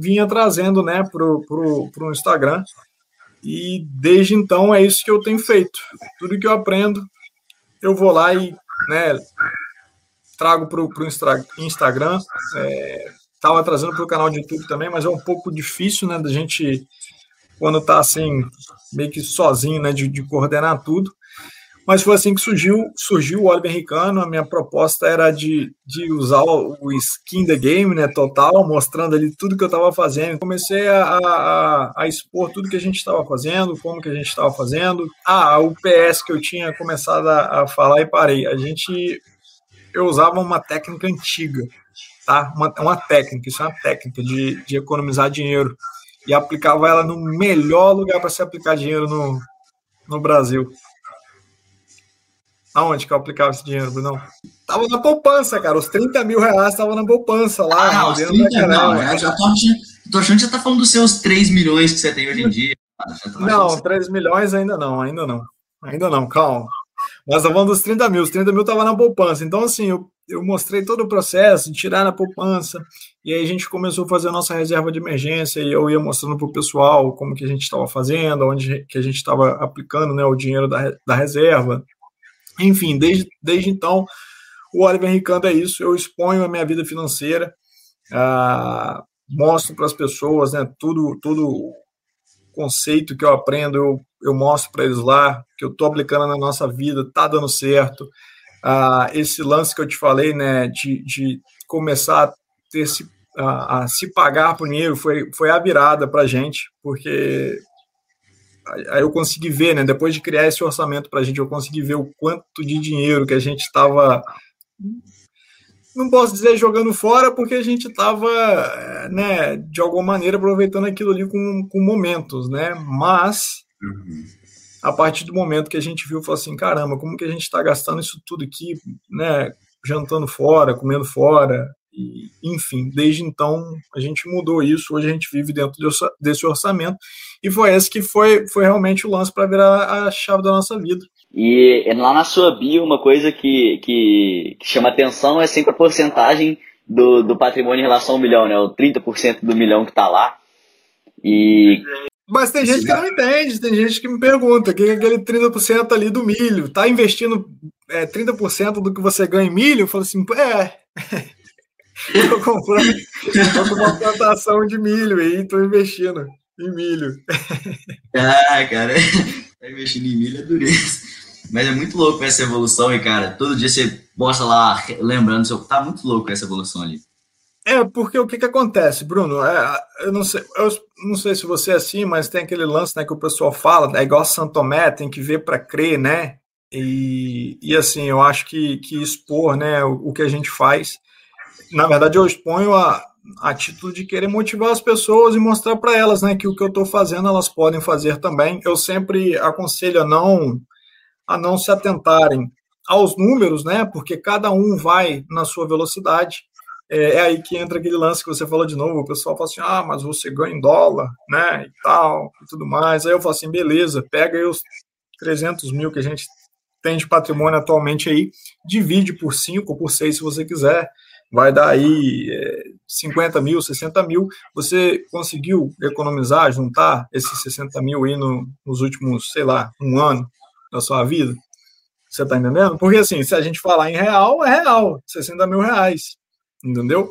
vinha trazendo né, para o Instagram. E desde então é isso que eu tenho feito. Tudo que eu aprendo, eu vou lá e né, trago para o Instagram. Estava é, trazendo para o canal de YouTube também, mas é um pouco difícil né, da gente, quando está assim, meio que sozinho, né, de, de coordenar tudo. Mas foi assim que surgiu, surgiu o Oliver Ricano. A minha proposta era de, de usar o, skin the game, né, total, mostrando ali tudo que eu estava fazendo. Comecei a, a, a, expor tudo que a gente estava fazendo, como que a gente estava fazendo. Ah, o PS que eu tinha começado a, a falar e parei. A gente, eu usava uma técnica antiga, tá? Uma, uma técnica, isso é uma técnica de, de economizar dinheiro. E aplicava ela no melhor lugar para se aplicar dinheiro no, no Brasil. Aonde que eu aplicava esse dinheiro, Bruno? Tava na poupança, cara. Os 30 mil reais estavam na poupança lá. Ah, os 30 não, eu já tô, tô achando que você tá falando dos seus 3 milhões que você tem hoje em dia. Não, 3 milhões ainda não, ainda não. Ainda não, calma. Mas tá falando dos 30 mil, os 30 mil tava na poupança. Então, assim, eu, eu mostrei todo o processo de tirar na poupança, e aí a gente começou a fazer a nossa reserva de emergência, e eu ia mostrando para o pessoal como que a gente estava fazendo, onde que a gente estava aplicando né, o dinheiro da, da reserva. Enfim, desde, desde então, o Oliver Ricando é isso, eu exponho a minha vida financeira, ah, mostro para as pessoas né, tudo, tudo conceito que eu aprendo, eu, eu mostro para eles lá, que eu estou aplicando na nossa vida, está dando certo. Ah, esse lance que eu te falei, né, de, de começar a, ter se, a, a se pagar por dinheiro, foi, foi a virada para gente, porque aí eu consegui ver, né, depois de criar esse orçamento para a gente, eu consegui ver o quanto de dinheiro que a gente estava não posso dizer jogando fora, porque a gente estava, né, de alguma maneira aproveitando aquilo ali com, com momentos, né? Mas uhum. a partir do momento que a gente viu, falou assim, caramba, como que a gente está gastando isso tudo aqui, né? Jantando fora, comendo fora, e, enfim, desde então a gente mudou isso. Hoje a gente vive dentro desse orçamento e foi esse que foi, foi realmente o lance para virar a chave da nossa vida. E lá na sua bio, uma coisa que, que, que chama atenção é sempre a porcentagem do, do patrimônio em relação ao milhão, né? O 30% do milhão que está lá. E mas tem gente que não entende, tem gente que me pergunta, que é aquele 30% ali do milho, tá investindo é, 30% do que você ganha em milho? Eu falo assim, é, [laughs] tô comprando, tô uma plantação de milho aí, tô investindo em milho. [laughs] Ah, cara, tá investindo em milho é dureza. Mas é muito louco essa evolução, e cara, todo dia você mostra lá, lembrando, seu, tá muito louco essa evolução ali. É, porque o que que acontece, Bruno? É, eu, não sei, eu não sei se você é assim, mas tem aquele lance né, que o pessoal fala, é igual Santo Tomé, tem que ver para crer, né? E, e assim, eu acho que, que expor né, o, o que a gente faz, na verdade, eu exponho a, a título de querer motivar as pessoas e mostrar para elas né, que o que eu estou fazendo elas podem fazer também. Eu sempre aconselho a não a não se atentarem aos números, né? Porque cada um vai na sua velocidade. É, é, aí que entra aquele lance que você falou de novo. O pessoal fala assim: ah, mas você ganha em dólar, né? E tal, e tudo mais. Aí eu falo assim: beleza, pega aí os 300 mil que a gente tem de patrimônio atualmente aí, divide por 5 ou por 6 se você quiser. Vai dar aí é, 50 mil, 60 mil. Você conseguiu economizar, juntar esses 60 mil aí no, nos últimos, sei lá, um ano, da sua vida. Você tá entendendo? Porque assim, se a gente falar em real, é real, 60 mil reais. Entendeu?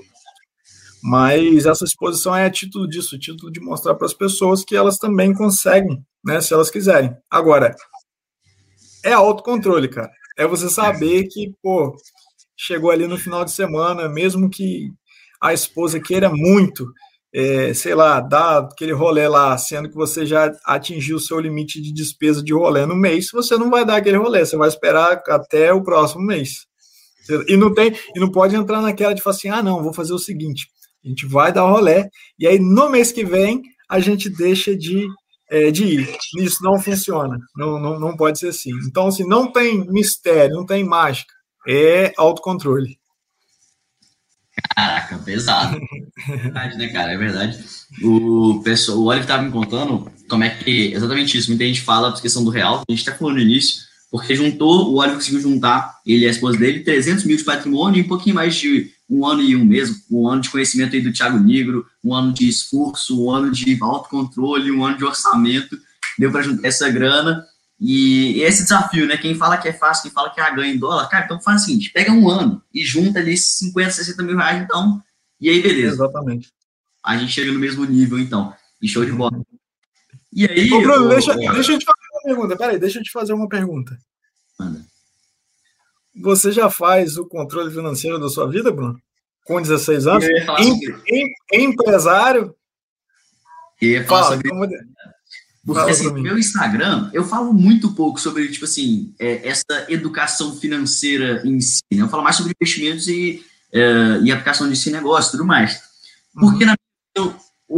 Mas essa exposição é a título disso, título de mostrar para as pessoas que elas também conseguem, né? Se elas quiserem. Agora, é autocontrole, cara. É você saber que, pô, chegou ali no final de semana, mesmo que a esposa queira muito, é, sei lá, dar aquele rolê lá, sendo que você já atingiu o seu limite de despesa de rolê no mês, você não vai dar aquele rolê, você vai esperar até o próximo mês. E não tem, e não pode entrar naquela de falar assim, ah, não, vou fazer o seguinte, a gente vai dar rolê, e aí no mês que vem a gente deixa de, é, de ir. Isso não funciona, não, não, não pode ser assim. Então, assim, não tem mistério, não tem mágica, é autocontrole. Caraca, pesado. É verdade, né, cara? É verdade. O, pessoal, o Oliver estava me contando como é que. Exatamente isso. Muita gente fala da questão do real. A gente até falou no início, porque juntou, o Oliver conseguiu juntar, ele e a esposa dele, 300 mil de patrimônio e um pouquinho mais de um ano e um mês, um ano de conhecimento aí do Thiago Negro, um ano de esforço, um ano de autocontrole, um ano de orçamento. Deu para juntar essa grana e esse desafio, né? Quem fala que é fácil, quem fala que é ganha em dólar, cara, então faz o seguinte: pega um ano e junta ali 50, 60 mil reais, então, e aí beleza. Exatamente. A gente chega no mesmo nível, então. E show de bola. E aí. Ô, Bruno, deixa, deixa eu te fazer uma pergunta. Peraí, deixa eu te fazer uma pergunta. Manda. Você já faz o controle financeiro da sua vida, Bruno? Com 16 anos? Em, em, empresário? Eu falar Fala, sobre... como... Porque, assim, no meu Instagram, eu falo muito pouco sobre, tipo assim, é, essa educação financeira em si. Né? Eu falo mais sobre investimentos e, é, e aplicação de negócio e tudo mais. Porque, uhum. na eu,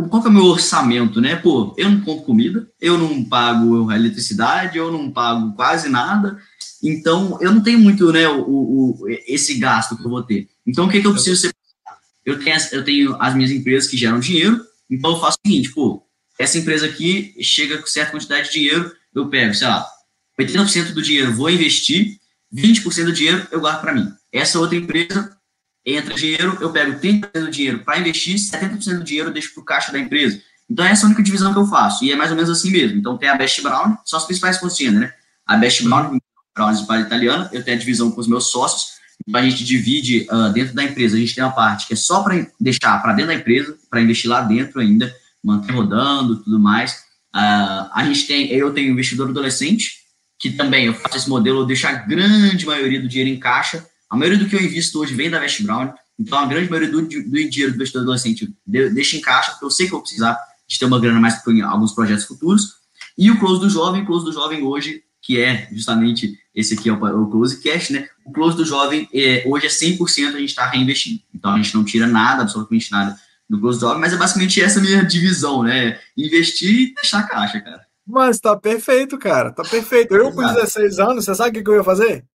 qual que é o meu orçamento, né? Pô, eu não compro comida, eu não pago eletricidade, eu não pago quase nada. Então, eu não tenho muito, né, o, o esse gasto que eu vou ter. Então, o que, que eu preciso ser? Eu tenho, eu tenho as minhas empresas que geram dinheiro, Então eu faço o seguinte, pô, essa empresa aqui chega com certa quantidade de dinheiro, eu pego, sei lá, 80% do dinheiro vou investir, 20% do dinheiro eu guardo para mim. Essa outra empresa entra dinheiro, eu pego 30% do dinheiro para investir, 70% do dinheiro eu deixo para o caixa da empresa. Então essa é a única divisão que eu faço, e é mais ou menos assim mesmo. Então tem a Best Brown, são as principais fontes né? A Best Brown, Brown para italiana, eu tenho a divisão com os meus sócios, então a gente divide uh, dentro da empresa, a gente tem uma parte que é só para deixar para dentro da empresa, para investir lá dentro ainda, manter rodando tudo mais. Uh, a gente tem, eu tenho investidor adolescente, que também eu faço esse modelo, eu deixo a grande maioria do dinheiro em caixa. A maioria do que eu invisto hoje vem da West Brown, então a grande maioria do, do dinheiro do investidor adolescente eu deixo em caixa, porque eu sei que eu vou precisar de ter uma grana mais para alguns projetos futuros. E o close do jovem, close do jovem hoje, que é justamente esse aqui é o, o close cash, né? O close do jovem é, hoje é 100% a gente está reinvestindo. Então a gente não tira nada, absolutamente nada do jovem, mas é basicamente essa minha divisão, né? Investir e deixar a caixa, cara. Mas tá perfeito, cara. Tá perfeito. Eu, com 16 anos, você sabe o que eu ia fazer?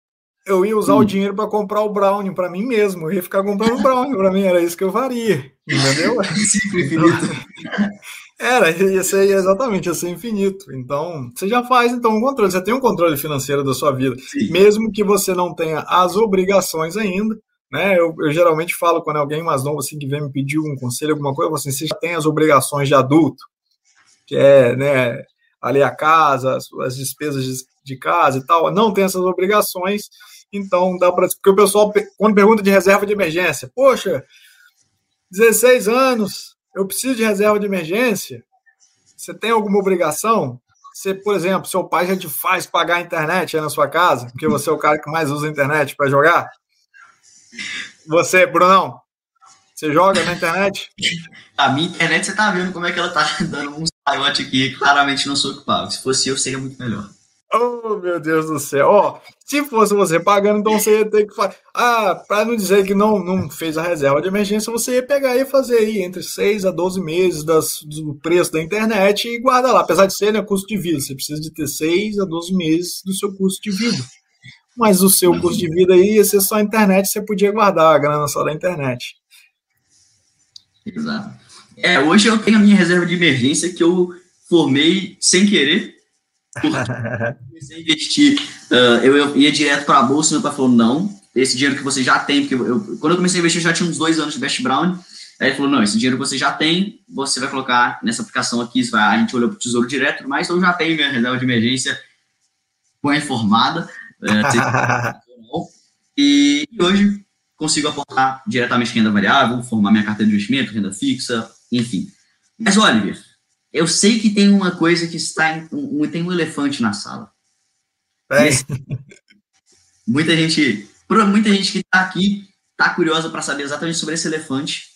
Eu ia usar hum. o dinheiro para comprar o brownie para mim mesmo. Eu ia ficar comprando brownie para mim. Era isso que eu faria. Entendeu? [laughs] Ciclo infinito. [laughs] Era, ia ser exatamente, ia ser infinito. Então, você já faz então um controle, você tem um controle financeiro da sua vida, Sim. mesmo que você não tenha as obrigações ainda. Né? Eu, eu, geralmente falo quando alguém mais novo assim que vem me pedir um conselho, alguma coisa, assim, você já tem as obrigações de adulto, que é, né, ali a casa, as, as despesas de, de, casa e tal, não tem essas obrigações, então dá para. Porque o pessoal, quando pergunta de reserva de emergência, poxa, 16 anos, eu preciso de reserva de emergência. Você tem alguma obrigação? Você, por exemplo, seu pai já te faz pagar a internet aí na sua casa, porque você é o cara que mais usa a internet para jogar? Você, Brunão, você joga na internet? A minha internet, você tá vendo como é que ela tá [laughs] dando um saiote aqui, claramente não sou ocupado. Se fosse eu, seria muito melhor. Oh, meu Deus do céu. Ó, oh, se fosse você pagando, então você ia ter que fazer. Ah, para não dizer que não, não fez a reserva de emergência, você ia pegar e fazer aí entre 6 a 12 meses das, do preço da internet e guardar lá. Apesar de ser né, custo de vida, você precisa de ter 6 a 12 meses do seu custo de vida mas o seu custo de vida aí ia ser só a internet, você podia guardar a grana só da internet. Exato. É, hoje eu tenho a minha reserva de emergência que eu formei sem querer. comecei a investir, uh, eu, ia direto para a bolsa, meu pai falou, não, esse dinheiro que você já tem, porque eu, eu, quando eu comecei a investir, eu já tinha uns dois anos de Best Brown, aí ele falou, não, esse dinheiro que você já tem, você vai colocar nessa aplicação aqui, vai, a gente olhou para o Tesouro Direto, mas eu já tenho minha reserva de emergência bem informada, é, [laughs] e, e hoje consigo aportar diretamente renda variável, formar minha carteira de investimento, renda fixa, enfim. Mas, Oliver, eu sei que tem uma coisa que está. Em, um, tem um elefante na sala. É. Muita gente. Muita gente que está aqui está curiosa para saber exatamente sobre esse elefante.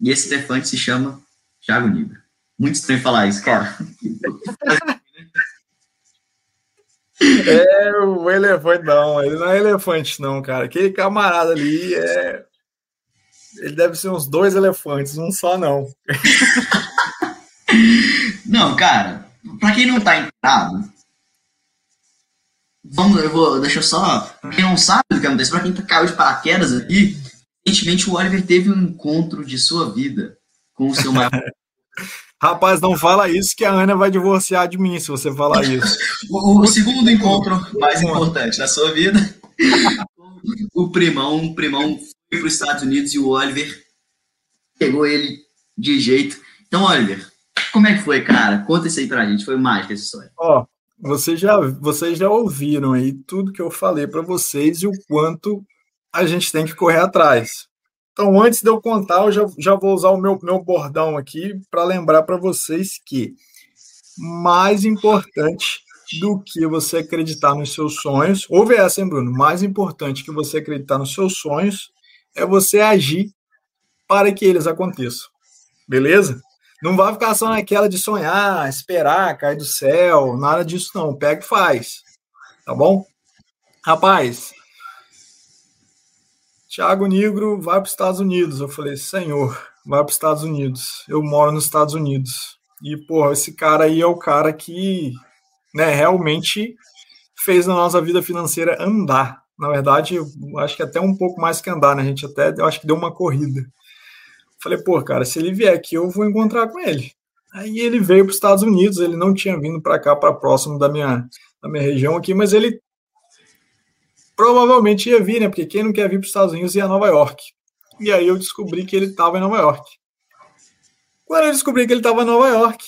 E esse elefante se chama Thiago Nigro. Muito estranho falar isso, cara. [laughs] É o elefante, não. Ele não é elefante, não, cara. Aquele camarada ali é. Ele deve ser uns dois elefantes, um só não. [laughs] não, cara, pra quem não tá entrado, vamos, eu vou, deixa eu só. Pra quem não sabe o que aconteceu, pra quem tá caiu de paraquedas aqui, recentemente o Oliver teve um encontro de sua vida com o seu maior [laughs] Rapaz, não fala isso que a Ana vai divorciar de mim se você falar isso. [laughs] o, o, segundo encontro mais importante da sua vida, o primão, o primão foi para os Estados Unidos e o Oliver pegou ele de jeito. Então, Oliver, como é que foi, cara? Conta isso aí pra gente, foi mágica essa história. Ó, vocês já, vocês já ouviram aí tudo que eu falei para vocês e o quanto a gente tem que correr atrás. Então, antes de eu contar, eu já, já vou usar o meu, meu bordão aqui para lembrar para vocês que mais importante do que você acreditar nos seus sonhos, ouve essa, hein, Bruno? Mais importante que você acreditar nos seus sonhos é você agir para que eles aconteçam. Beleza? Não vai ficar só naquela de sonhar, esperar, cair do céu, nada disso não. Pega e faz. Tá bom? Rapaz, Tiago Negro vai para os Estados Unidos. Eu falei, senhor, vai para os Estados Unidos. Eu moro nos Estados Unidos. E, porra, esse cara aí é o cara que né, realmente fez a nossa vida financeira andar. Na verdade, eu acho que até um pouco mais que andar, né? A gente até, eu acho que deu uma corrida. Falei, pô, cara, se ele vier aqui, eu vou encontrar com ele. Aí ele veio para os Estados Unidos, ele não tinha vindo para cá, para próximo da minha, da minha região aqui, mas ele provavelmente ia vir, né? Porque quem não quer vir para os Estados Unidos ia a Nova York. E aí eu descobri que ele estava em Nova York. Quando eu descobri que ele estava em Nova York,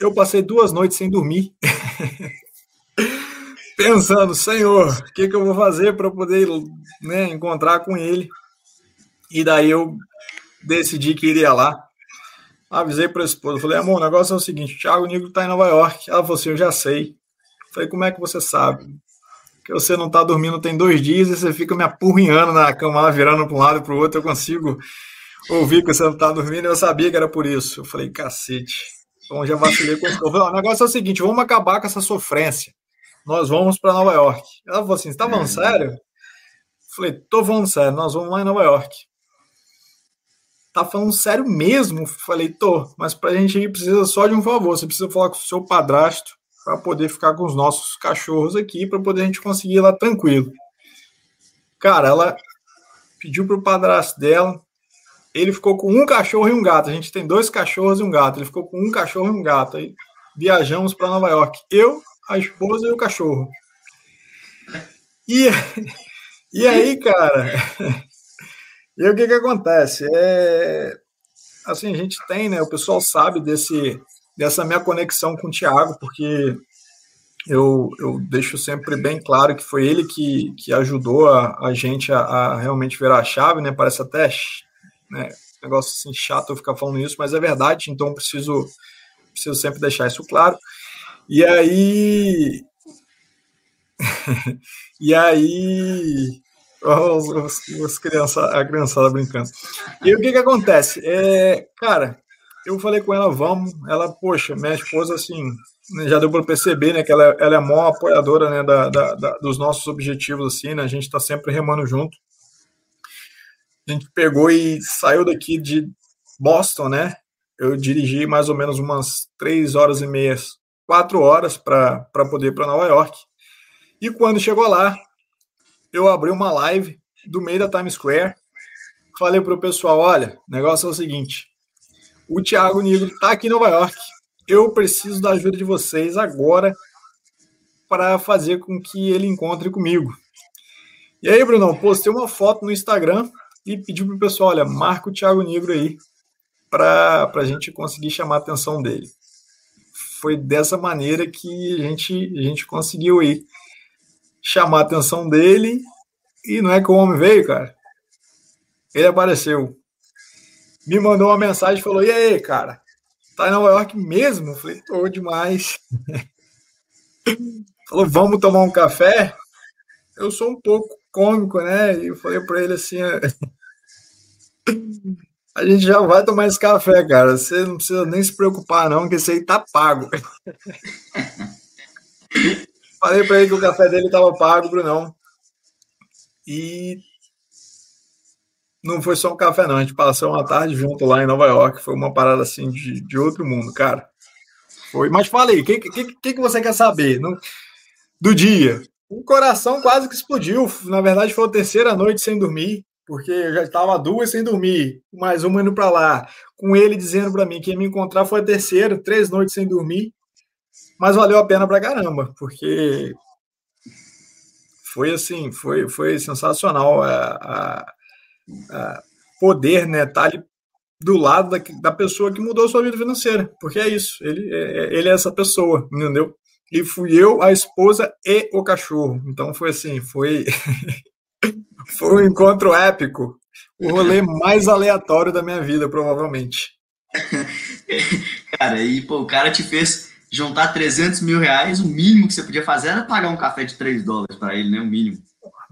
eu passei duas noites sem dormir. [laughs] Pensando, Senhor, o que, que eu vou fazer para poder né, encontrar com ele? E daí eu decidi que iria lá. Avisei para a esposa, falei, amor, o negócio é o seguinte, o Thiago Negro está em Nova York. Ela falou assim, eu já sei. Falei, como é que você sabe? Que você não está dormindo tem dois dias e você fica me apurrinhando na cama lá, virando para um lado e para o outro, eu consigo ouvir que você não está dormindo, eu sabia que era por isso. Eu falei, cacete. Então já vacilei com isso. O negócio é o seguinte, vamos acabar com essa sofrência. Nós vamos para Nova York. Ela falou assim, você tá falando sério? Eu falei, tô falando sério, nós vamos lá em Nova York tá falando sério mesmo? Falei, tô, mas pra gente ir precisa só de um favor. Você precisa falar com o seu padrasto para poder ficar com os nossos cachorros aqui, para poder a gente conseguir ir lá tranquilo. Cara, ela pediu pro padrasto dela, ele ficou com um cachorro e um gato. A gente tem dois cachorros e um gato. Ele ficou com um cachorro e um gato. Aí viajamos para Nova York. Eu, a esposa e o cachorro. E, [laughs] e aí, cara, [laughs] e o que que acontece? É, assim, a gente tem, né? O pessoal sabe desse, dessa minha conexão com o Thiago, porque eu, eu deixo sempre bem claro que foi ele que, que ajudou a, a gente a, a realmente virar a chave, né? Parece até né, negócio assim chato eu ficar falando isso, mas é verdade, então preciso, preciso sempre deixar isso claro. E aí. [laughs] e aí os, os, os criança, a criançada brincando. E o que que acontece? É, cara, eu falei com ela, vamos. Ela, poxa, minha esposa, assim, né, já deu para perceber, né, que ela, ela é a maior apoiadora, né, da, da, da, dos nossos objetivos, assim, né, a gente está sempre remando junto. A gente pegou e saiu daqui de Boston, né, eu dirigi mais ou menos umas três horas e meia, quatro horas para poder ir para Nova York. E quando chegou lá, eu abri uma live do meio da Times Square, falei para o pessoal, olha, o negócio é o seguinte, o Thiago Negro está aqui em Nova York, eu preciso da ajuda de vocês agora para fazer com que ele encontre comigo. E aí, Bruno, postei uma foto no Instagram e pedi para o pessoal, olha, marca o Thiago Negro aí para a gente conseguir chamar a atenção dele. Foi dessa maneira que a gente, a gente conseguiu aí chamar a atenção dele e não é que o homem veio, cara. Ele apareceu. Me mandou uma mensagem e falou: E aí, cara? Tá em Nova York mesmo? Eu falei: Tô demais. [laughs] falou: Vamos tomar um café? Eu sou um pouco cômico, né? E eu falei para ele assim: A gente já vai tomar esse café, cara. Você não precisa nem se preocupar, não, que esse aí tá pago. [laughs] Falei para ele que o café dele estava pago, Brunão. E não foi só um café, não. A gente passou uma tarde junto lá em Nova York. Foi uma parada assim de, de outro mundo, cara. Foi. Mas falei, o que, que, que, você quer saber no, do dia? O coração quase que explodiu. Na verdade, foi a terceira noite sem dormir, porque eu já estava duas sem dormir, mais uma indo para lá. Com ele dizendo para mim que ia me encontrar foi a terceira, três noites sem dormir mas valeu a pena pra caramba, porque foi assim, foi, foi sensacional a, a, a poder, né, tá ali do lado da, da pessoa que mudou sua vida financeira, porque é isso, ele, é, é, ele é essa pessoa, entendeu? E fui eu, a esposa e o cachorro. Então foi assim, foi [laughs] foi um encontro épico, o rolê mais aleatório da minha vida, provavelmente. [laughs] Cara, e pô, o cara te fez juntar 300 mil reais, o mínimo que você podia fazer era pagar um café de 3 dólares para ele, né? O mínimo.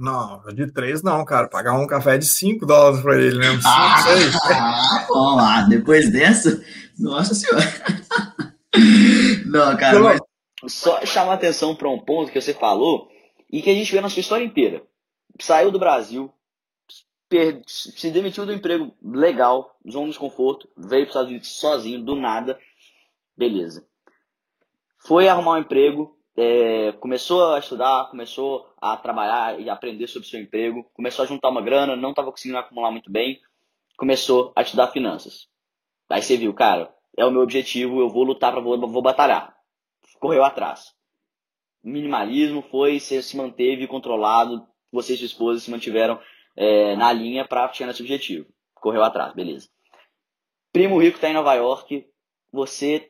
Não, de 3 não, cara. Pagar um café de 5 dólares para ele, né? 5, ah, 6. Ah, bom, ah, depois dessa, nossa senhora. [laughs] não, cara, mas... Só chamar atenção para um ponto que você falou e que a gente vê na sua história inteira. Saiu do Brasil, se demitiu do emprego legal, zona de desconforto, veio para os Estados Unidos sozinho, do nada. Beleza foi arrumar um emprego, é, começou a estudar, começou a trabalhar e aprender sobre seu emprego, começou a juntar uma grana, não estava conseguindo acumular muito bem, começou a te dar finanças. Aí você viu, cara, é o meu objetivo, eu vou lutar, pra, vou, vou batalhar. Correu atrás. Minimalismo foi, você se manteve controlado, você e sua esposa se mantiveram é, na linha para chegar nesse objetivo. Correu atrás, beleza. Primo Rico está em Nova York, você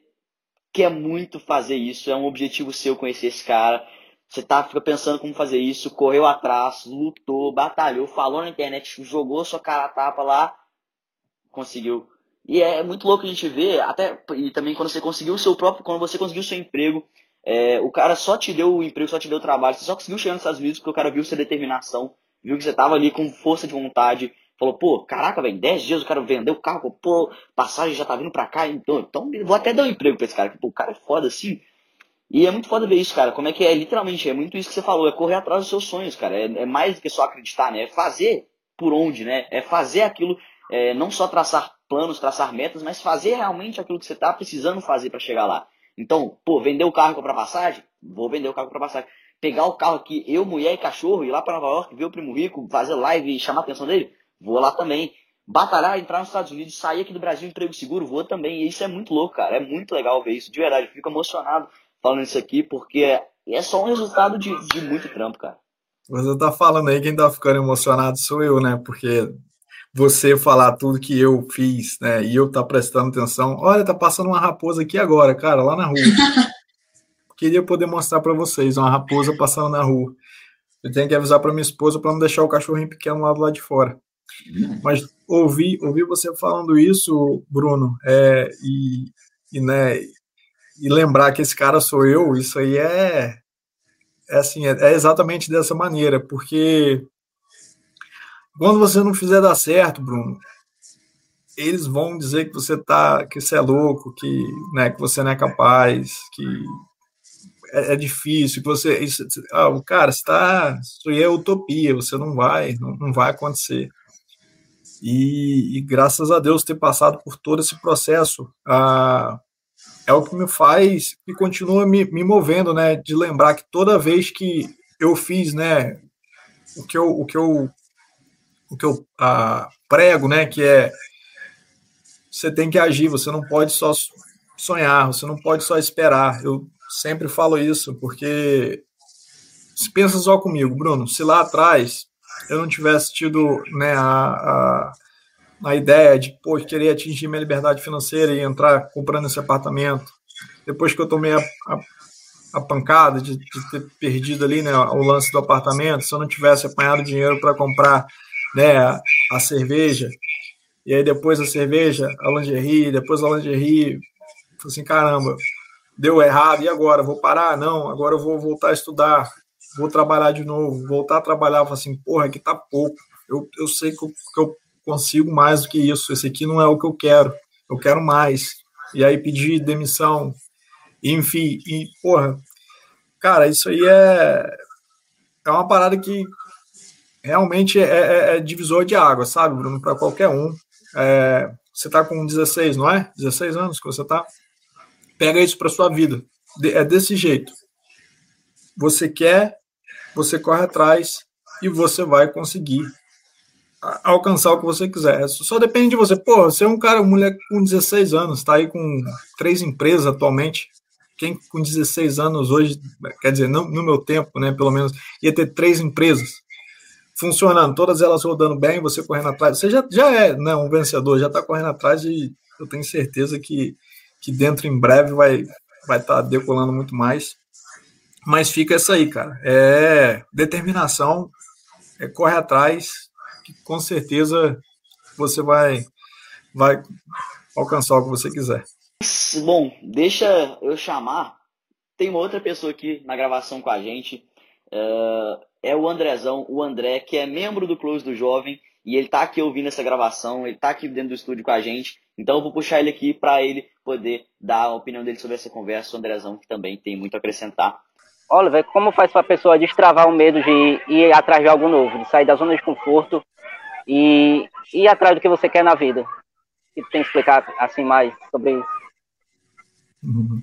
quer muito fazer isso, é um objetivo seu conhecer esse cara. Você tá, fica pensando como fazer isso, correu atrás, lutou, batalhou, falou na internet, jogou sua cara a tapa lá, conseguiu. E é muito louco a gente ver, até e também quando você conseguiu o seu próprio, quando você conseguiu o seu emprego, é, o cara só te deu o emprego, só te deu o trabalho, você só conseguiu chegar nos Estados Unidos porque o cara viu sua determinação, viu que você tava ali com força de vontade, falou, pô, caraca, velho, 10 dias o cara vendeu o carro, pô, passagem já tá vindo pra cá, então, então vou até dar um emprego pra esse cara, pô, o cara é foda assim. E é muito foda ver isso, cara, como é que é, literalmente, é muito isso que você falou, é correr atrás dos seus sonhos, cara, é, é mais do que só acreditar, né, é fazer por onde, né, é fazer aquilo, é, não só traçar planos, traçar metas, mas fazer realmente aquilo que você tá precisando fazer para chegar lá. Então, pô, vender o carro comprar passagem? Vou vender o carro comprar passagem. Pegar o carro aqui, eu, mulher e cachorro, ir lá para Nova York, ver o primo rico, fazer live e chamar a atenção dele? Vou lá também. Batalhar, entrar nos Estados Unidos, sair aqui do Brasil, emprego seguro, vou também. E isso é muito louco, cara. É muito legal ver isso. De verdade, eu fico emocionado falando isso aqui, porque é, é só um resultado de, de muito trampo, cara. Você tá falando aí, quem tá ficando emocionado sou eu, né? Porque você falar tudo que eu fiz, né? E eu tá prestando atenção. Olha, tá passando uma raposa aqui agora, cara, lá na rua. [laughs] Queria poder mostrar para vocês uma raposa passando na rua. Eu tenho que avisar para minha esposa para não deixar o cachorrinho pequeno lá do lado de fora. Mas ouvir ouvi você falando isso, Bruno, é, e, e, né, e lembrar que esse cara sou eu, isso aí é, é assim, é, é exatamente dessa maneira, porque quando você não fizer dar certo, Bruno, eles vão dizer que você tá, que você é louco, que, né, que você não é capaz, que é, é difícil, que você, isso, ah, cara, está, isso aí é utopia, você não vai, não, não vai acontecer. E, e, graças a Deus ter passado por todo esse processo, ah, é o que me faz e continua me, me movendo, né, de lembrar que toda vez que eu fiz, né, o que eu, o que eu o que eu ah, prego, né, que é você tem que agir, você não pode só sonhar, você não pode só esperar. Eu sempre falo isso, porque pensa só comigo, Bruno, se lá atrás eu não tivesse tido né, a, a, a ideia de pô, querer atingir minha liberdade financeira e entrar comprando esse apartamento, depois que eu tomei a, a, a pancada de, de, ter perdido ali né, o lance do apartamento, se eu não tivesse apanhado dinheiro para comprar né, a, a, cerveja, e aí depois a cerveja, a lingerie, depois a lingerie, assim, caramba, deu errado, e agora? Vou parar? Não, agora eu vou voltar a estudar, vou trabalhar de novo, voltar a trabalhar, eu assim, porra, aqui tá pouco, eu, eu sei que eu, que eu consigo mais do que isso, esse aqui não é o que eu quero, eu quero mais, e aí pedir demissão, enfim, e, porra, cara, isso aí é, é uma parada que realmente é, é, é divisor de água, sabe, Bruno, para qualquer um. É, você está com 16, não é? 16 anos que você está? Pega isso para sua vida. É desse jeito. Você quer, você corre atrás e você vai conseguir alcançar o que você quiser. Só depende de você. Pô, você é um cara, uma mulher com 16 anos, está aí com três empresas atualmente. Quem com 16 anos hoje, quer dizer, no, no meu tempo, né, pelo menos, ia ter três empresas funcionando, todas elas rodando bem, você correndo atrás, você já, já é né, um vencedor, já está correndo atrás e eu tenho certeza que, que dentro em breve vai vai estar tá decolando muito mais. Mas fica isso aí, cara. É determinação, é corre atrás, que com certeza você vai vai alcançar o que você quiser. Bom, deixa eu chamar. Tem uma outra pessoa aqui na gravação com a gente. Uh, é o Andrezão, o André, que é membro do Close do Jovem, e ele tá aqui ouvindo essa gravação, ele tá aqui dentro do estúdio com a gente, então eu vou puxar ele aqui para ele poder dar a opinião dele sobre essa conversa, o Andrezão, que também tem muito a acrescentar. Oliver, como faz para a pessoa destravar o medo de ir atrás de algo novo, de sair da zona de conforto e ir atrás do que você quer na vida? E tem que explicar assim mais sobre isso. Uhum.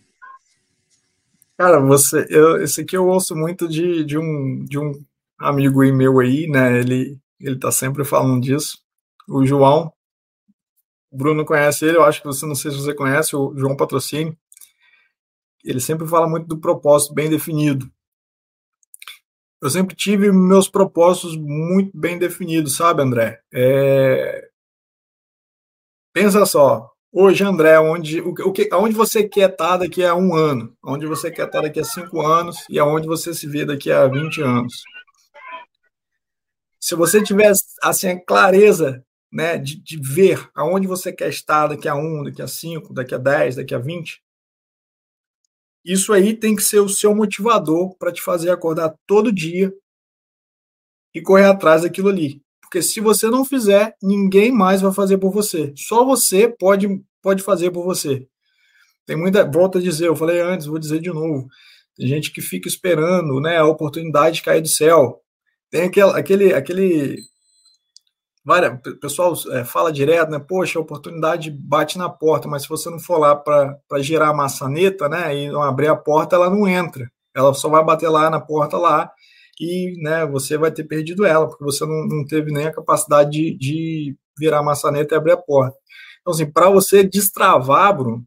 Cara, você, eu, esse aqui eu ouço muito de, de, um, de um amigo meu aí, né? Ele, ele tá sempre falando disso. O João, o Bruno conhece ele, eu acho que você não sei se você conhece, o João Patrocínio. Ele sempre fala muito do propósito bem definido. Eu sempre tive meus propósitos muito bem definidos, sabe, André? É... Pensa só, hoje, André, onde, o, que, aonde você quer estar daqui a um ano, onde você quer estar daqui a cinco anos e aonde você se vê daqui a 20 anos. Se você tiver assim, a clareza né, de, de ver aonde você quer estar daqui a um, daqui a cinco, daqui a dez, daqui a vinte, isso aí tem que ser o seu motivador para te fazer acordar todo dia e correr atrás daquilo ali. Porque se você não fizer, ninguém mais vai fazer por você. Só você pode, pode fazer por você. Tem muita. Volto a dizer, eu falei antes, vou dizer de novo. Tem gente que fica esperando né, a oportunidade de cair do céu. Tem aquele, aquele, aquele várias, o pessoal é, fala direto, né? Poxa, a oportunidade bate na porta, mas se você não for lá para girar a maçaneta, né? E não abrir a porta, ela não entra. Ela só vai bater lá na porta lá e, né? Você vai ter perdido ela, porque você não, não teve nem a capacidade de, de virar a maçaneta e abrir a porta. Então, assim, para você destravar, Bruno,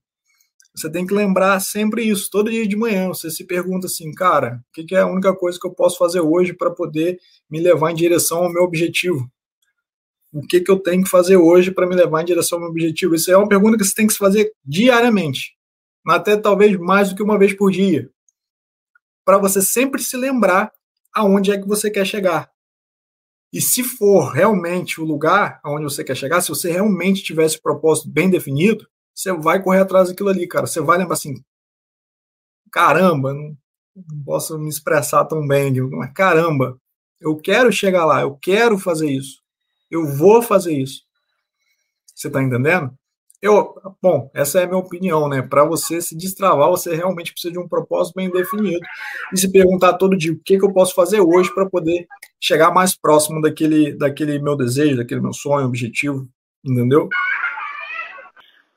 você tem que lembrar sempre isso, todo dia de manhã. Você se pergunta assim, cara, o que é a única coisa que eu posso fazer hoje para poder me levar em direção ao meu objetivo? O que, que eu tenho que fazer hoje para me levar em direção ao meu objetivo? Isso é uma pergunta que você tem que se fazer diariamente, até talvez mais do que uma vez por dia, para você sempre se lembrar aonde é que você quer chegar. E se for realmente o lugar aonde você quer chegar, se você realmente tiver esse propósito bem definido, você vai correr atrás daquilo ali, cara. Você vai lembrar assim: caramba, não, não posso me expressar tão bem, mas caramba, eu quero chegar lá, eu quero fazer isso. Eu vou fazer isso. Você está entendendo? Eu, bom, essa é a minha opinião, né? Para você se destravar, você realmente precisa de um propósito bem definido e se perguntar todo dia o que, que eu posso fazer hoje para poder chegar mais próximo daquele, daquele meu desejo, daquele meu sonho, objetivo, entendeu?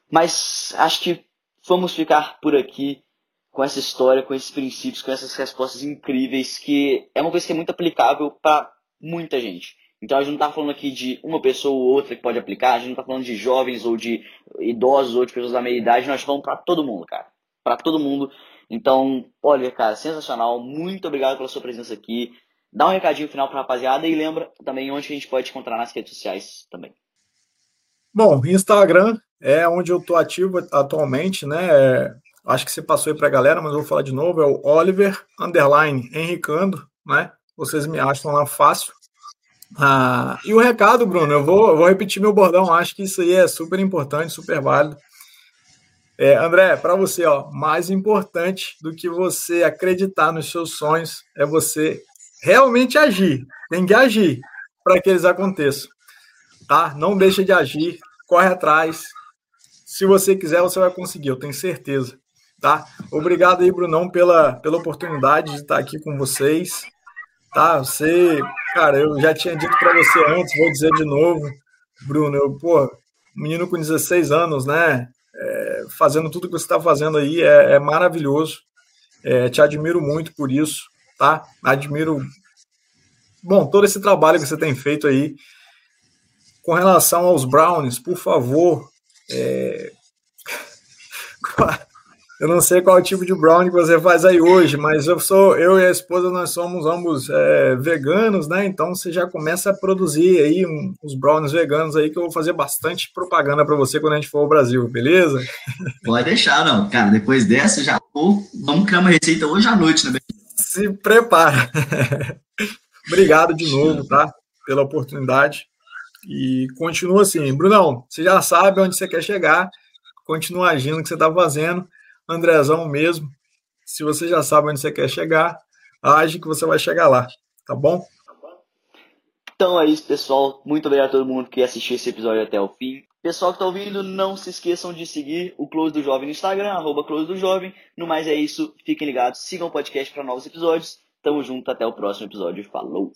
Mas acho que vamos ficar por aqui com essa história, com esses princípios, com essas respostas incríveis, que é uma coisa que é muito aplicável para muita gente. Então a gente não está falando aqui de uma pessoa ou outra que pode aplicar, a gente não está falando de jovens ou de idosos ou de pessoas da meia idade, nós falamos para todo mundo, cara. Para todo mundo. Então, olha, cara, sensacional. Muito obrigado pela sua presença aqui. Dá um recadinho final para a rapaziada e lembra também onde a gente pode te encontrar nas redes sociais também. Bom, Instagram é onde eu estou ativo atualmente, né? É, acho que você passou aí para a galera, mas eu vou falar de novo. É o Oliver Underline Henricando, né? Vocês me acham lá fácil. Ah, e o recado, Bruno, eu vou, eu vou repetir meu bordão, acho que isso aí é super importante, super válido. É, André, para você, ó, mais importante do que você acreditar nos seus sonhos é você realmente agir. Tem que agir para que eles aconteçam. Tá? Não deixa de agir, corre atrás. Se você quiser, você vai conseguir, eu tenho certeza. Tá? Obrigado aí, Brunão, pela, pela oportunidade de estar aqui com vocês. Tá, você, cara, eu já tinha dito para você antes, vou dizer de novo, Bruno, eu, pô, menino com 16 anos, né, é, fazendo tudo que você está fazendo aí é, é maravilhoso, é, te admiro muito por isso, tá? Admiro, bom, todo esse trabalho que você tem feito aí. Com relação aos Browns, por favor, é... [laughs] Eu não sei qual tipo de brownie que você faz aí hoje, mas eu sou, eu e a esposa, nós somos ambos é, veganos, né? Então você já começa a produzir aí um, os brownies veganos aí que eu vou fazer bastante propaganda para você quando a gente for ao Brasil, beleza? Pode deixar, não. Cara, depois dessa já vou, vamos criar uma receita hoje à noite, né? Se prepara. [laughs] Obrigado de novo, tá? Pela oportunidade. E continua assim. Brunão, você já sabe onde você quer chegar, continua agindo o que você está fazendo. Andrezão mesmo. Se você já sabe onde você quer chegar, age que você vai chegar lá, tá bom? Então é isso, pessoal. Muito obrigado a todo mundo que assistiu esse episódio até o fim. Pessoal que está ouvindo, não se esqueçam de seguir o Close do Jovem no Instagram, arroba Close do Jovem. No mais é isso, fiquem ligados, sigam o podcast para novos episódios. Tamo junto, até o próximo episódio. Falou!